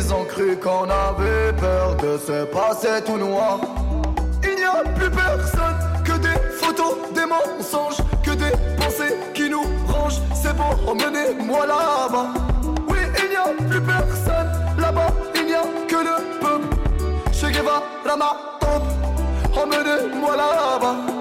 Ils ont cru qu'on avait peur de se passer tout noir. Il n'y a plus personne que des photos, des mensonges, que des pensées qui nous rangent. C'est bon, emmenez-moi là-bas. Oui, il n'y a plus personne là-bas, il n'y a que le peuple. Che Guevara, ma emmenez-moi là-bas.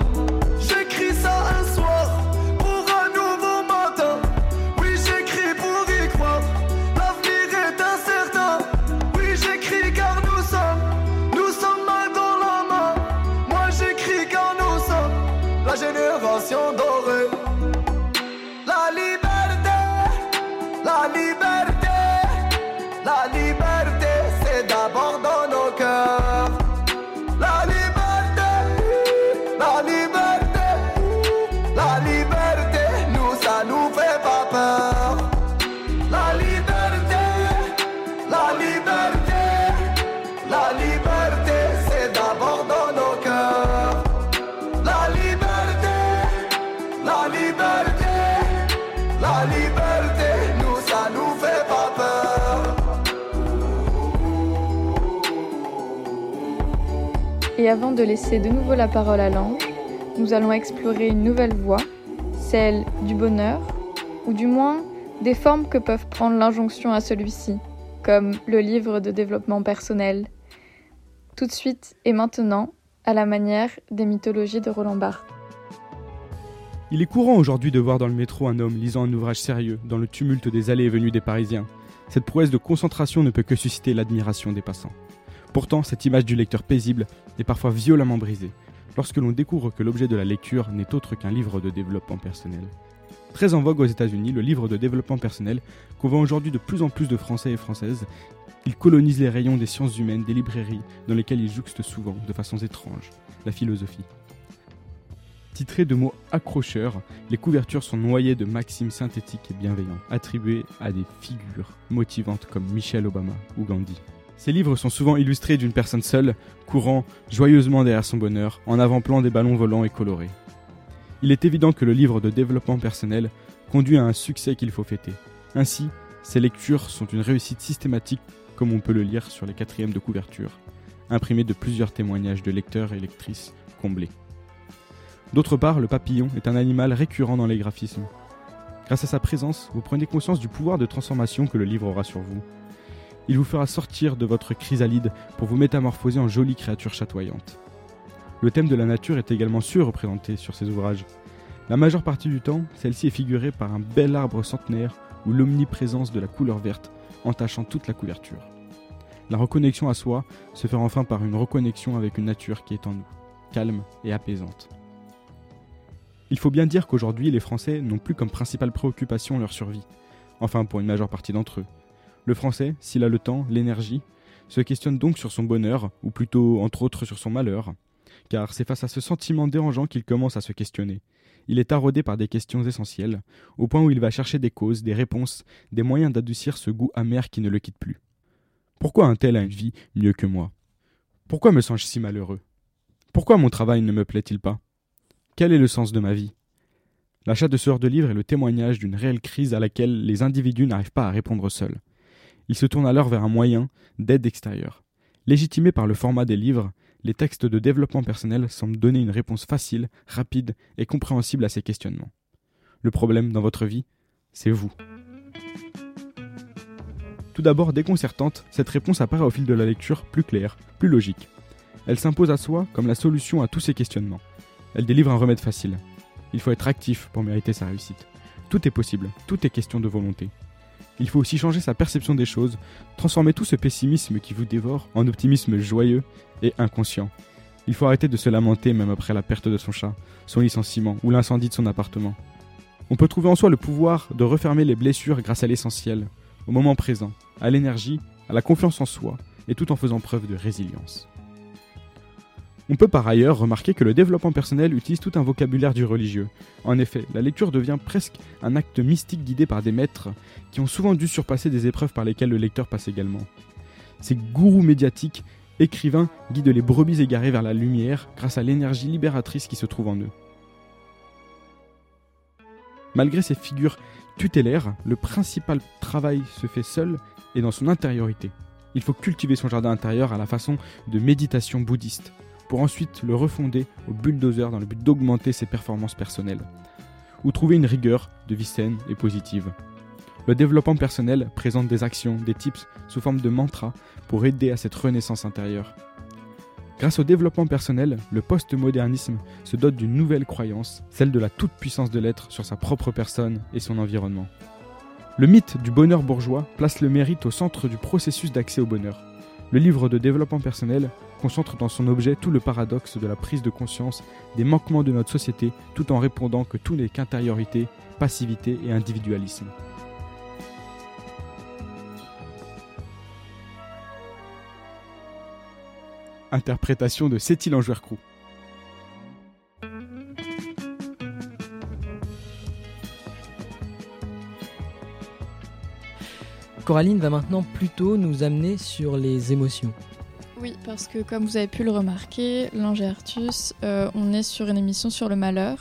Et avant de laisser de nouveau la parole à l'ange, nous allons explorer une nouvelle voie, celle du bonheur, ou du moins des formes que peuvent prendre l'injonction à celui-ci, comme le livre de développement personnel. Tout de suite et maintenant, à la manière des mythologies de Roland Barthes. Il est courant aujourd'hui de voir dans le métro un homme lisant un ouvrage sérieux, dans le tumulte des allées et venues des Parisiens. Cette prouesse de concentration ne peut que susciter l'admiration des passants. Pourtant, cette image du lecteur paisible est parfois violemment brisée lorsque l'on découvre que l'objet de la lecture n'est autre qu'un livre de développement personnel. Très en vogue aux États-Unis, le livre de développement personnel convainc aujourd'hui de plus en plus de Français et Françaises. Il colonise les rayons des sciences humaines, des librairies, dans lesquelles il jouxte souvent, de façons étranges, la philosophie. Titrées de mots accrocheurs, les couvertures sont noyées de maximes synthétiques et bienveillantes, attribuées à des figures motivantes comme Michelle Obama ou Gandhi. Ces livres sont souvent illustrés d'une personne seule, courant joyeusement derrière son bonheur, en avant-plan des ballons volants et colorés. Il est évident que le livre de développement personnel conduit à un succès qu'il faut fêter. Ainsi, ces lectures sont une réussite systématique, comme on peut le lire sur les quatrièmes de couverture, imprimés de plusieurs témoignages de lecteurs et lectrices comblés. D'autre part, le papillon est un animal récurrent dans les graphismes. Grâce à sa présence, vous prenez conscience du pouvoir de transformation que le livre aura sur vous. Il vous fera sortir de votre chrysalide pour vous métamorphoser en jolie créature chatoyante. Le thème de la nature est également surreprésenté sur ces ouvrages. La majeure partie du temps, celle-ci est figurée par un bel arbre centenaire ou l'omniprésence de la couleur verte entachant toute la couverture. La reconnexion à soi se fait enfin par une reconnexion avec une nature qui est en nous, calme et apaisante. Il faut bien dire qu'aujourd'hui, les Français n'ont plus comme principale préoccupation leur survie, enfin pour une majeure partie d'entre eux, le français, s'il a le temps, l'énergie, se questionne donc sur son bonheur, ou plutôt entre autres sur son malheur, car c'est face à ce sentiment dérangeant qu'il commence à se questionner. Il est taraudé par des questions essentielles, au point où il va chercher des causes, des réponses, des moyens d'adoucir ce goût amer qui ne le quitte plus. Pourquoi un tel a une vie mieux que moi? Pourquoi me sens-je si malheureux? Pourquoi mon travail ne me plaît-il pas? Quel est le sens de ma vie? L'achat de ce genre de livre est le témoignage d'une réelle crise à laquelle les individus n'arrivent pas à répondre seuls. Il se tourne alors vers un moyen d'aide extérieure. Légitimé par le format des livres, les textes de développement personnel semblent donner une réponse facile, rapide et compréhensible à ces questionnements. Le problème dans votre vie, c'est vous. Tout d'abord déconcertante, cette réponse apparaît au fil de la lecture plus claire, plus logique. Elle s'impose à soi comme la solution à tous ces questionnements. Elle délivre un remède facile. Il faut être actif pour mériter sa réussite. Tout est possible, tout est question de volonté. Il faut aussi changer sa perception des choses, transformer tout ce pessimisme qui vous dévore en optimisme joyeux et inconscient. Il faut arrêter de se lamenter même après la perte de son chat, son licenciement ou l'incendie de son appartement. On peut trouver en soi le pouvoir de refermer les blessures grâce à l'essentiel, au moment présent, à l'énergie, à la confiance en soi, et tout en faisant preuve de résilience. On peut par ailleurs remarquer que le développement personnel utilise tout un vocabulaire du religieux. En effet, la lecture devient presque un acte mystique guidé par des maîtres qui ont souvent dû surpasser des épreuves par lesquelles le lecteur passe également. Ces gourous médiatiques, écrivains, guident les brebis égarées vers la lumière grâce à l'énergie libératrice qui se trouve en eux. Malgré ces figures tutélaires, le principal travail se fait seul et dans son intériorité. Il faut cultiver son jardin intérieur à la façon de méditation bouddhiste, pour ensuite le refonder au bulldozer dans le but d'augmenter ses performances personnelles, ou trouver une rigueur de vie saine et positive. Le développement personnel présente des actions, des tips sous forme de mantras pour aider à cette renaissance intérieure. Grâce au développement personnel, le postmodernisme se dote d'une nouvelle croyance, celle de la toute-puissance de l'être sur sa propre personne et son environnement. Le mythe du bonheur bourgeois place le mérite au centre du processus d'accès au bonheur. Le livre de développement personnel concentre dans son objet tout le paradoxe de la prise de conscience des manquements de notre société tout en répondant que tout n'est qu'intériorité, passivité et individualisme. Interprétation de en Crew. Coraline va maintenant plutôt nous amener sur les émotions. Oui, parce que comme vous avez pu le remarquer, l'Ange Artus, euh, on est sur une émission sur le malheur.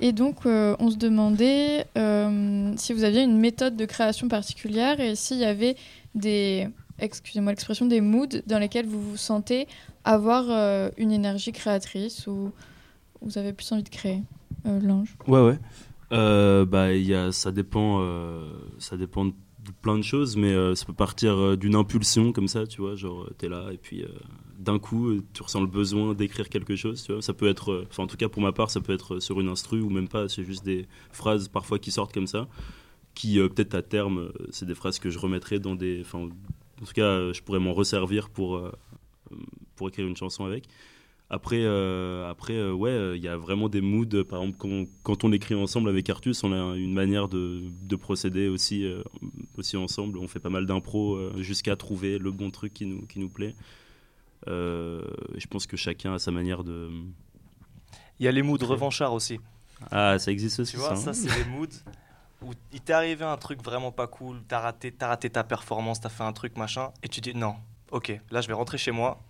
Et donc, euh, on se demandait euh, si vous aviez une méthode de création particulière et s'il y avait des, excusez-moi l'expression, des moods dans lesquels vous vous sentez avoir une énergie créatrice ou vous avez plus envie de créer, l'Ange? Ouais, ouais. bah, y a, ça dépend, ça dépend de plein de choses, mais euh, ça peut partir euh, d'une impulsion comme ça, tu vois, genre euh, t'es là et puis d'un coup tu ressens le besoin d'écrire quelque chose, tu vois. Ça peut être, enfin en tout cas pour ma part, ça peut être sur une instru ou même pas, c'est juste des phrases parfois qui sortent comme ça, qui peut-être à terme, c'est des phrases que je remettrai dans des, enfin en tout cas je pourrais m'en resservir pour, pour écrire une chanson avec. Après, euh, après euh, ouais, euh, il y a vraiment des moods. Par exemple, quand, on écrit ensemble avec Artus, on a une manière de, procéder aussi, aussi ensemble. On fait pas mal d'impro jusqu'à trouver le bon truc qui nous, qui nous plaît. je pense que chacun a sa manière de. Il y a les moods revanchards aussi. Ah, ça existe aussi. Tu vois, ça, hein. c'est les moods où il t'est arrivé un truc vraiment pas cool, t'as raté, as raté ta performance, t'as fait un truc machin, et tu dis non, ok, là je vais rentrer chez moi,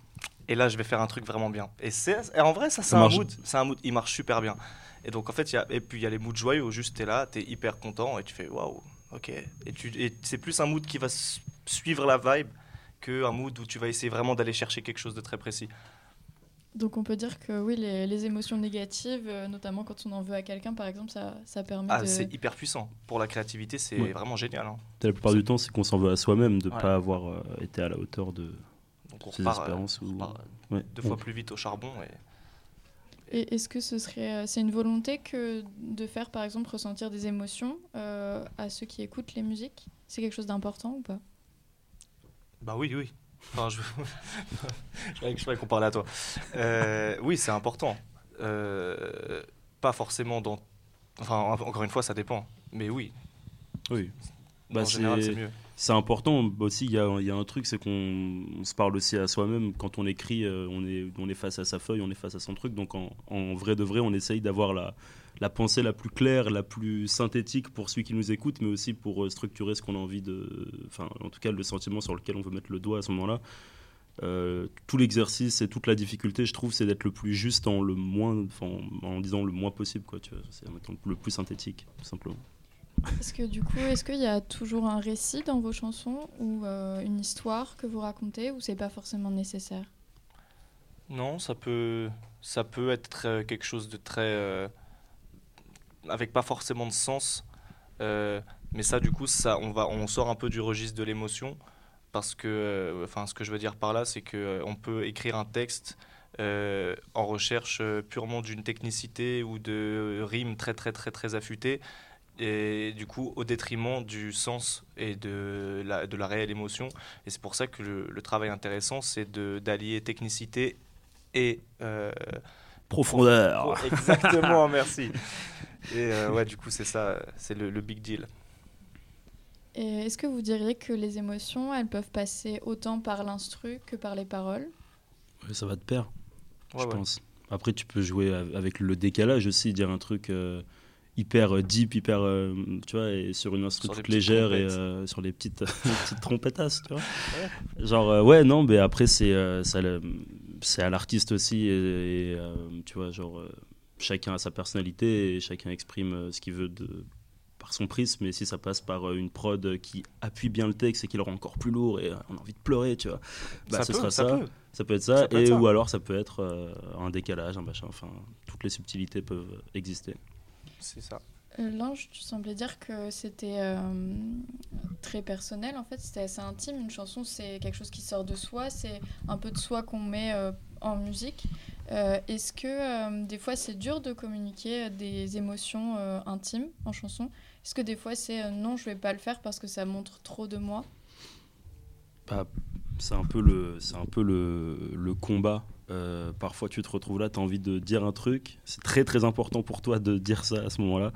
et là je vais faire un truc vraiment bien. Et, en vrai, ça c'est un mood, c'est un mood, il marche super bien. Et donc en fait, y a, et puis il y a les moods joyeux où juste t'es là, t'es hyper content et tu fais waouh, ok. Et, tu, et c'est plus un mood qui va suivre la vibe qu'un mood où tu vas essayer vraiment d'aller chercher quelque chose de très précis. Donc on peut dire que oui, les, les émotions négatives, euh, notamment quand on en veut à quelqu'un, par exemple, ça, ça permet ah, de... C'est hyper puissant. Pour la créativité, c'est vraiment génial. Hein. La plupart du temps, c'est qu'on s'en veut à soi-même de ne pas avoir euh, été à la hauteur de, on repart, euh, deux fois plus vite au charbon. Et... est-ce que ce serait, euh, c'est une volonté que de faire, par exemple, ressentir des émotions euh, à ceux qui écoutent les musiques? C'est quelque chose d'important ou pas? Bah oui, oui. Enfin, je, je croyais qu'on parlait à toi. oui, c'est important. pas forcément dans. Enfin, encore une fois, ça dépend. Mais oui. Oui. Bah, en général, c'est mieux c'est important aussi. Il y a, un truc, c'est qu'on se parle aussi à soi-même. Quand on écrit, euh, on, est, face à sa feuille, on est face à son truc. Donc en, en vrai de vrai, on essaye d'avoir la, pensée la plus claire, la plus synthétique pour celui qui nous écoute, mais aussi pour euh, structurer ce qu'on a envie de. Enfin, en tout cas, le sentiment sur lequel on veut mettre le doigt à ce moment-là. Euh, tout l'exercice et toute la difficulté, je trouve, c'est d'être le plus juste en le moins, en disant le moins possible, quoi. Tu vois, c'est le plus synthétique, tout simplement. Est-ce que du coup, est-ce qu'il y a toujours un récit dans vos chansons ou euh, une histoire que vous racontez ou c'est pas forcément nécessaire? Non, ça peut, ça peut être quelque chose de très, euh, avec pas forcément de sens. Euh, mais ça, du coup, ça, on va, on sort un peu du registre de l'émotion parce que, enfin, ce que je veux dire par là, c'est que on peut écrire un texte. en recherche purement d'une technicité ou de rimes très très très très affûtées et du coup au détriment du sens et de la, de la réelle émotion. Et c'est pour ça que le, travail intéressant, c'est d'allier technicité et profondeur. Exactement, merci. Et ouais, du coup, c'est ça, c'est le, big deal. Et est-ce que vous diriez que les émotions, elles peuvent passer autant par l'instru que par les paroles? Ça va de pair, je pense. Après, tu peux jouer avec le décalage aussi, dire un truc hyper euh, deep, hyper, euh, tu vois, et sur une instrument toute légère et euh, sur les petites, petites trompettas, tu vois. Genre, ouais, non, mais après, c'est c'est à l'artiste aussi, et, tu vois, genre, chacun a sa personnalité et chacun exprime ce qu'il veut de, par son prisme, mais si ça passe par une prod qui appuie bien le texte et qui le rend encore plus lourd et on a envie de pleurer, tu vois, bah, ça ce peut, sera ça. Peut. Ça peut être ça, et ou alors ça peut être un décalage, un machin, enfin, toutes les subtilités peuvent exister. C'est ça. Euh, Lange, tu semblais dire que c'était euh, très personnel, en fait, c'était assez intime. Une chanson, c'est quelque chose qui sort de soi, c'est un peu de soi qu'on met euh, en musique. Est-ce que des fois c'est dur de communiquer des émotions intimes en chanson? Est-ce que des fois c'est non, je vais pas le faire parce que ça montre trop de moi? Bah, C'est un peu le, c'est un peu le, le combat euh, parfois, tu te retrouves là, tu as envie de dire un truc. C'est très très important pour toi de dire ça à ce moment-là.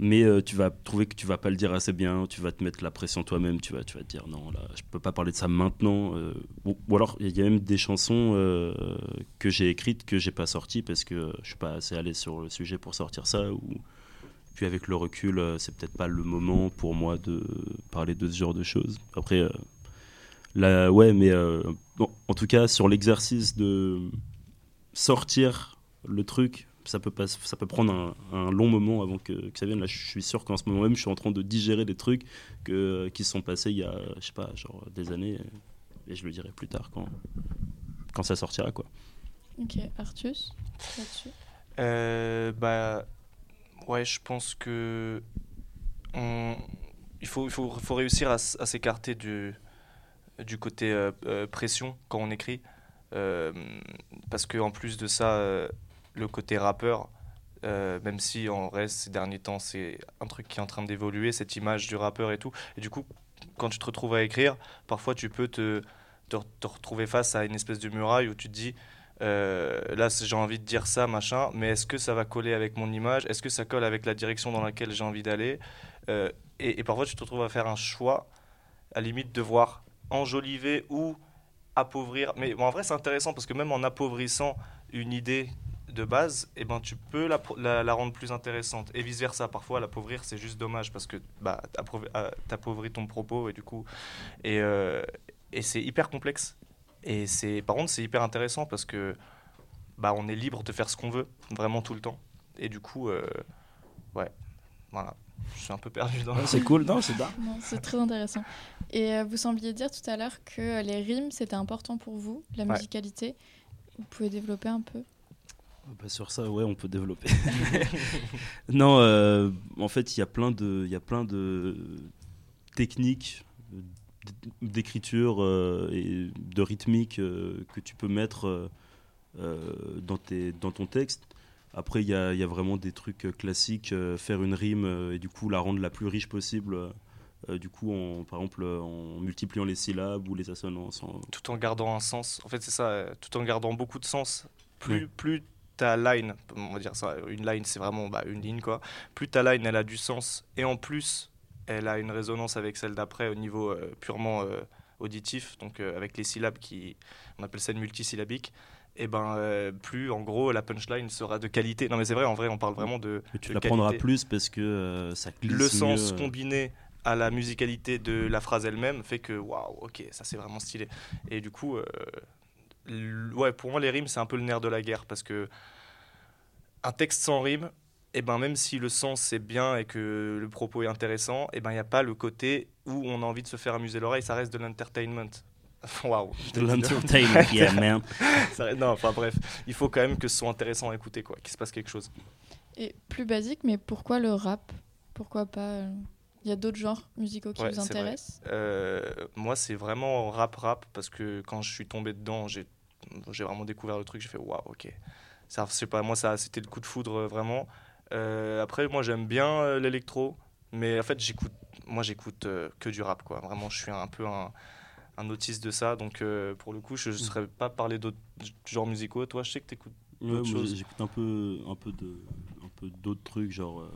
Mais euh, tu vas trouver que tu vas pas le dire assez bien, tu vas te mettre la pression toi-même, tu vas, tu vas te dire non, là, je peux pas parler de ça maintenant. Euh, ou, alors, il y a même des chansons que j'ai écrites que j'ai pas sorties parce que je suis pas assez allé sur le sujet pour sortir ça. Ou... Puis avec le recul, c'est peut-être pas le moment pour moi de parler de ce genre de choses. Après, ouais, mais euh, bon, en tout cas, sur l'exercice de sortir le truc, ça peut, pas, ça peut prendre un, long moment avant que, ça vienne. Là, je suis sûr qu'en ce moment même, je suis en train de digérer des trucs que, qui sont passés il y a, je sais pas, genre des années. Et je le dirai plus tard quand, quand ça sortira, quoi. Ok, Artus, là-dessus euh, Bah, ouais, je pense que on, il faut, il faut, faut réussir à, à s'écarter du du côté euh, euh, pression quand on écrit. Euh, parce qu'en plus de ça, le côté rappeur, même si en reste ces derniers temps c'est un truc qui est en train d'évoluer, cette image du rappeur et tout. Et du coup, quand tu te retrouves à écrire, parfois tu peux te, te, retrouver face à une espèce de muraille où tu te dis, là j'ai envie de dire ça, machin, mais est-ce que ça va coller avec mon image? Est-ce que ça colle avec la direction dans laquelle j'ai envie d'aller? Et, et, parfois tu te retrouves à faire un choix, à limite de voir enjoliver ou appauvrir. Mais en vrai, c'est intéressant parce que même en appauvrissant une idée de base, eh ben, tu peux la, rendre plus intéressante. Et vice-versa, parfois, l'appauvrir, c'est juste dommage parce que bah, euh, t'appauvris ton propos et du coup... Et, euh, et c'est hyper complexe. Et c'est, par contre, c'est hyper intéressant parce que bah, on est libre de faire ce qu'on veut, vraiment tout le temps. Et du coup, euh, ouais, voilà. Je suis un peu perdu dans. c'est cool, non C'est C'est très intéressant. Et euh, vous sembliez dire tout à l'heure que les rimes c'était important pour vous, la musicalité. Vous pouvez développer un peu? Bah sur ça, ouais, on peut développer. non, euh, en fait, il y a plein de, il y a plein de techniques d'écriture euh, et de rythmique que tu peux mettre dans, tes, dans ton texte. Après, il y a, vraiment des trucs euh, classiques, euh, faire une rime euh, et du coup la rendre la plus riche possible. du coup, par exemple, en multipliant les syllabes ou les assonances. Tout en gardant un sens. En fait, c'est ça, tout en gardant beaucoup de sens. Plus, plus ta line, on va dire ça, une line, c'est vraiment bah, une ligne, quoi. Plus ta line, elle a du sens. Et en plus, elle a une résonance avec celle d'après au niveau purement auditif, donc avec les syllabes qui, on appelle ça une multisyllabique et ben euh, plus en gros la punchline sera de qualité. Non mais c'est vrai, en vrai on parle vraiment de. tu la prendras plus parce que euh, ça glisse Le sens combiné à la musicalité de la phrase elle-même fait que waouh, ok, ça c'est vraiment stylé. Et du coup, euh, ouais, pour moi les rimes c'est un peu le nerf de la guerre parce que un texte sans rime, et ben même si le sens est bien et que le propos est intéressant, et ben il n'y a pas le côté où on a envie de se faire amuser l'oreille, ça reste de l'entertainment. Waouh. De l'entertainment, yeah, man. non, enfin bref, il faut quand même que ce soit intéressant à écouter, quoi, qu'il se passe quelque chose. Et plus basique, mais pourquoi le rap? Pourquoi pas euh, Il y a d'autres genres musicaux qui vous intéressent? Euh, Moi, c'est vraiment rap-rap, parce que quand je suis tombé dedans, j'ai vraiment découvert le truc, j'ai fait waouh, ok. Ça, pas, moi, ça, c'était le coup de foudre, euh, vraiment. après, moi, j'aime bien l'électro, mais en fait, j'écoute, moi, j'écoute que du rap, quoi. Vraiment, je suis un peu un un autiste de ça. Donc, pour le coup, je ne mm. serais pas parler d'autres genres musicaux. Toi, je sais que tu écoutes d'autres choses. J'écoute un peu, un peu de, un peu d'autres trucs, genre.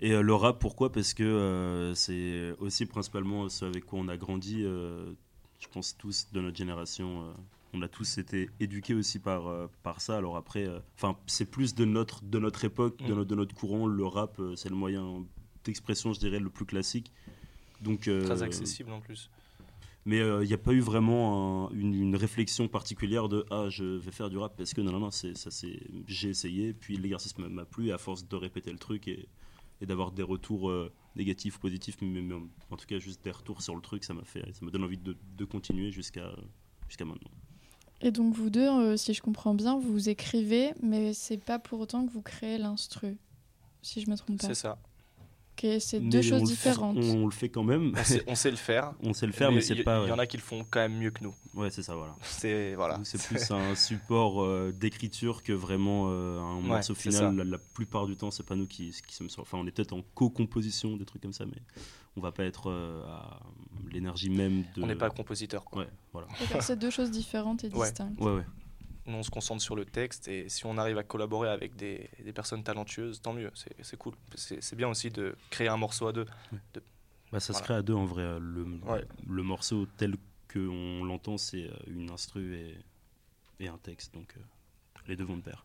Et le rap, pourquoi? Parce que c'est aussi principalement ce avec quoi on a grandi. je pense tous de notre génération on a tous été éduqués aussi par, euh, par ça. Alors après, euh, enfin, c'est plus de notre, de notre époque, de, mm. notre, de notre courant. Le rap, euh, c'est le moyen d'expression, je dirais, le plus classique. Donc, Très accessible en plus. Mais il n'y a pas eu vraiment une, réflexion particulière de ah je vais faire du rap parce que non non non ça c'est j'ai essayé puis l'exercice m'a plu à force de répéter le truc et, et d'avoir des retours négatifs positifs mais, en tout cas juste des retours sur le truc ça m'a fait ça me donne envie de, de continuer jusqu'à jusqu'à maintenant. Et donc vous deux, euh, si je comprends bien, vous écrivez, mais c'est pas pour autant que vous créez l'instru, si je me trompe pas. C'est ça. C'est deux choses différentes. on, le fait quand même. On sait, le faire. on sait le faire, mais, c'est pas. Il y, en a qui le font quand même mieux que nous. Ouais, c'est ça, voilà. C'est voilà. C'est plus un support euh, d'écriture que vraiment euh, un morceau final. La, plupart du temps, c'est pas nous qui, qui sommes. Enfin, on est peut-être en co-composition, des trucs comme ça, mais on va pas être euh, à l'énergie même de. On n'est pas compositeur. Quoi. Ouais, voilà. C'est deux choses différentes et distinctes. Ouais, ouais. On se concentre sur le texte et si on arrive à collaborer avec des, des personnes talentueuses, tant mieux. C'est cool. C'est bien aussi de créer un morceau à deux. Bah, ça se crée à deux en vrai. Le, le morceau tel qu'on l'entend, c'est euh, une instru et, et, un texte. Donc euh, les deux vont de pair.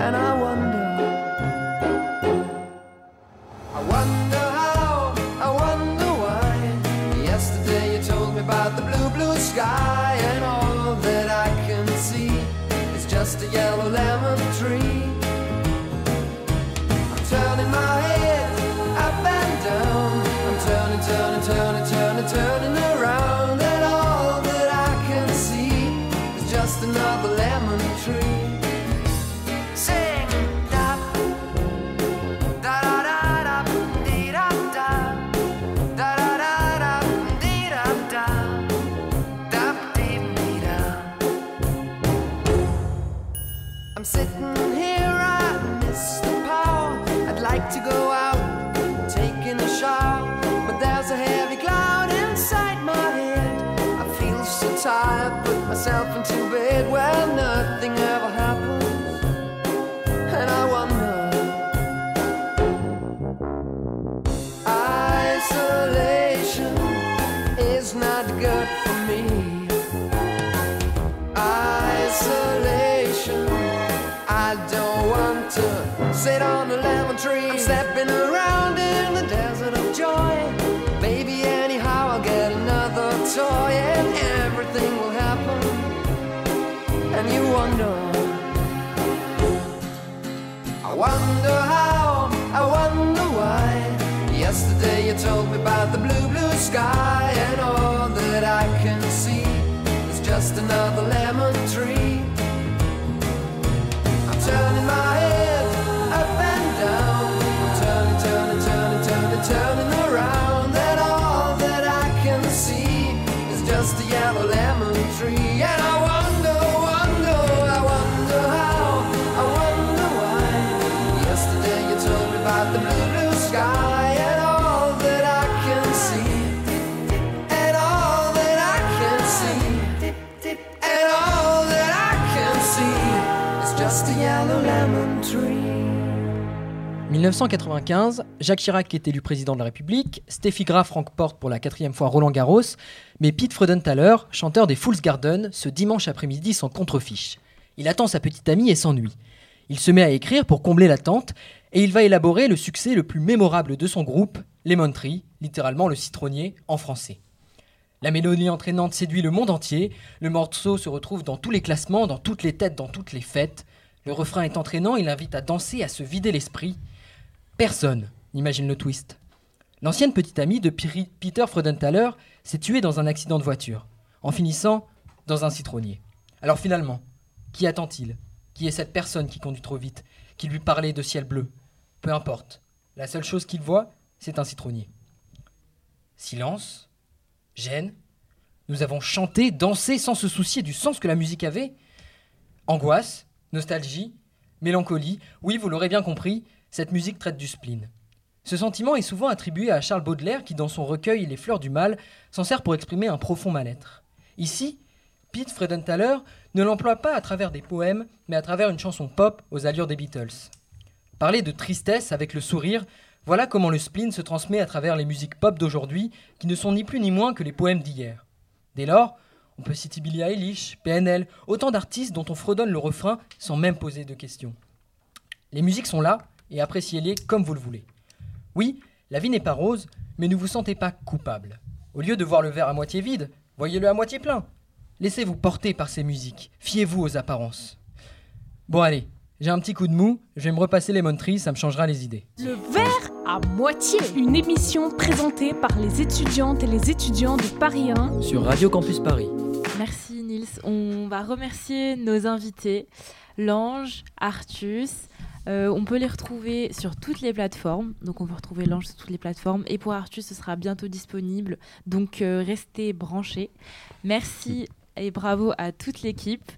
And I wonder, I wonder how, I wonder why. Yesterday you told me about the blue, blue sky, and all that I can see is just a yellow lemon tree. Myself into bed where nothing ever happens, and I wonder. Isolation is not good for me. Isolation, I don't want to sit on a lemon tree. I'm stepping around in the desert of joy. Maybe anyhow I'll get another toy and everything will you wonder. I wonder how, I wonder why. Yesterday you told me about the blue, blue sky, and all that I can see is just another lemon tree. I'm turning my head 1995, Jacques Chirac est élu président de la République, Steffi Graf remporte pour la quatrième fois Roland Garros, mais Pete Freudenthaler, chanteur des Fools Garden, ce dimanche après-midi s'en contrefiche. Il attend sa petite amie et s'ennuie. Il se met à écrire pour combler l'attente et il va élaborer le succès le plus mémorable de son groupe, Lemon Tree, littéralement le citronnier en français. La mélodie entraînante séduit le monde entier, le morceau se retrouve dans tous les classements, dans toutes les têtes, dans toutes les fêtes. Le refrain est entraînant, il invite à danser, à se vider l'esprit. Personne n'imagine le twist. L'ancienne petite amie de Peter Freudenthaler s'est tuée dans un accident de voiture, en finissant dans un citronnier. Alors finalement, qui attend-il? Qui est cette personne qui conduit trop vite, qui lui parlait de ciel bleu? Peu importe. La seule chose qu'il voit, c'est un citronnier. Silence, gêne. Nous avons chanté, dansé sans se soucier du sens que la musique avait. Angoisse, nostalgie, mélancolie. Oui, vous l'aurez bien compris, cette musique traite du spleen. Ce sentiment est souvent attribué à Charles Baudelaire qui, dans son recueil Les fleurs du mal, s'en sert pour exprimer un profond mal-être. Ici, Pete Fredenthaler ne l'emploie pas à travers des poèmes, mais à travers une chanson pop aux allures des Beatles. Parler de tristesse avec le sourire, voilà comment le spleen se transmet à travers les musiques pop d'aujourd'hui, qui ne sont ni plus ni moins que les poèmes d'hier. Dès lors, on peut citer Billie Eilish, PNL, autant d'artistes dont on fredonne le refrain sans même poser de questions. Les musiques sont là, et appréciez-les comme vous le voulez. Oui, la vie n'est pas rose, mais ne vous sentez pas coupable. Au lieu de voir le verre à moitié vide, voyez-le à moitié plein. Laissez-vous porter par ces musiques, fiez-vous aux apparences. Bon allez, j'ai un petit coup de mou, je vais me repasser les Tree, ça me changera les idées. Le verre à moitié, une émission présentée par les étudiantes et les étudiants de Paris 1 sur Radio Campus Paris. Merci Nils, on va remercier nos invités, Lange, Artus, euh, on peut les retrouver sur toutes les plateformes. Donc, on peut retrouver l'ange sur toutes les plateformes. Et pour Artus, ce sera bientôt disponible. Donc, euh, restez branchés. Merci et bravo à toute l'équipe.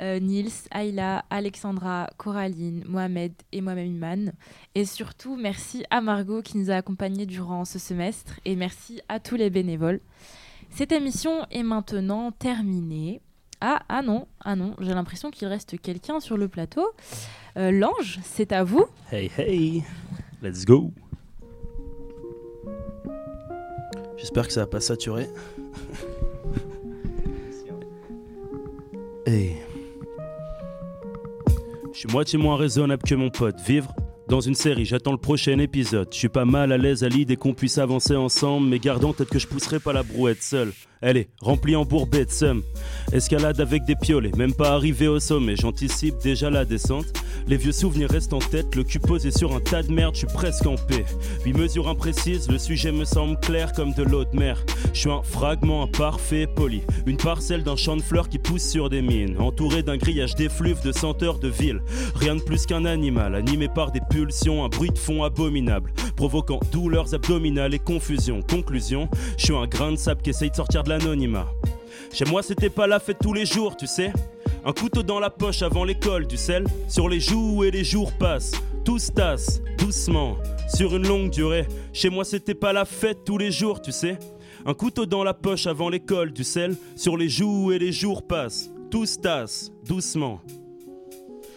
Euh, Nils, Ayla, Alexandra, Coraline, Mohamed et moi-même Iman. Et surtout, merci à Margot qui nous a accompagnés durant ce semestre. Et merci à tous les bénévoles. Cette émission est maintenant terminée. Ah, ah non, ah non, j'ai l'impression qu'il reste quelqu'un sur le plateau. Euh, L'ange, c'est à vous. Hey, hey, let's go. J'espère que ça va pas saturer. hey. Je suis moitié moins raisonnable que mon pote. Vivre dans une série, j'attends le prochain épisode. Je suis pas mal à l'aise à l'idée qu'on puisse avancer ensemble, mais gardant peut-être que je pousserai pas la brouette seule. Elle est remplie en bourbette, somme. Escalade avec des piolets, même pas arrivé au sommet, j'anticipe déjà la descente. Les vieux souvenirs restent en tête, le cul posé sur un tas de merde, je suis presque en paix. Huit mesures imprécises, le sujet me semble clair comme de l'eau de mer. Je suis un fragment imparfait, poli. Une parcelle d'un champ de fleurs qui pousse sur des mines, entouré d'un grillage d'effluves de senteurs de ville. Rien de plus qu'un animal, animé par des pulsions, un bruit de fond abominable, provoquant douleurs abdominales et confusion. Conclusion, je suis un grain de sable qui essaye de sortir de Chez moi, c'était pas la fête tous les jours, tu sais. Un couteau dans la poche avant l'école, du sel sur les joues et les jours passent. Tout se tasse, doucement, sur une longue durée. Chez moi, c'était pas la fête tous les jours, tu sais. Un couteau dans la poche avant l'école, du sel sur les joues et les jours passent. Tout se tasse, doucement,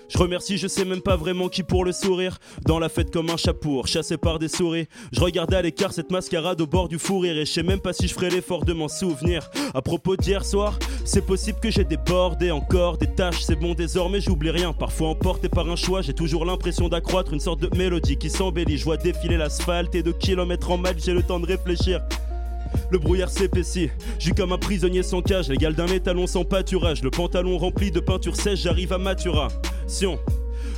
je remercie, je sais même pas vraiment qui pour le sourire. Dans la fête comme un chapour, chassé par des souris. Je regardais à l'écart cette mascarade au bord du fou rire et je sais même pas si je ferai l'effort de m'en souvenir. À propos d'hier soir, c'est possible que j'ai débordé encore des tâches, c'est bon désormais j'oublie rien. Parfois emporté par un choix, j'ai toujours l'impression d'accroître une sorte de mélodie qui s'embellit. Je vois défiler l'asphalte et de kilomètres en mal, j'ai le temps de réfléchir. Le brouillard s'épaissit, j'suis comme un prisonnier sans cage, l'égal d'un étalon sans pâturage. Le pantalon rempli de peinture sèche, j'arrive à Sion.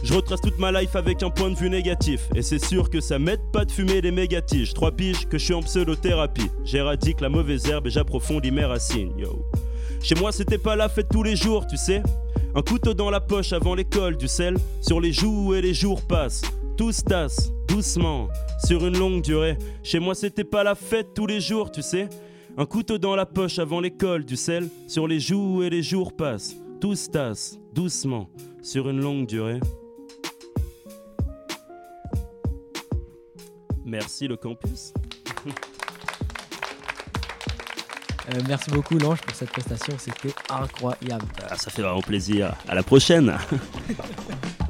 Je retrace toute ma life avec un point de vue négatif. Et c'est sûr que ça m'aide pas de fumer les mégatiges. Trois piges que je suis en pseudothérapie. J'éradique la mauvaise herbe et j'approfondis mes racines. Yo. Chez moi, c'était pas la fête tous les jours, tu sais. Un couteau dans la poche avant l'école, du sel sur les joues et les jours passent. Tout se tasse, doucement, sur une longue durée. Chez moi, c'était pas la fête tous les jours, tu sais. Un couteau dans la poche avant l'école, du sel sur les joues et les jours passent. Tout se tasse, doucement, sur une longue durée. Merci le campus. Euh, merci beaucoup Lange pour cette prestation, c'était incroyable. Ah, ça fait vraiment plaisir. À la prochaine.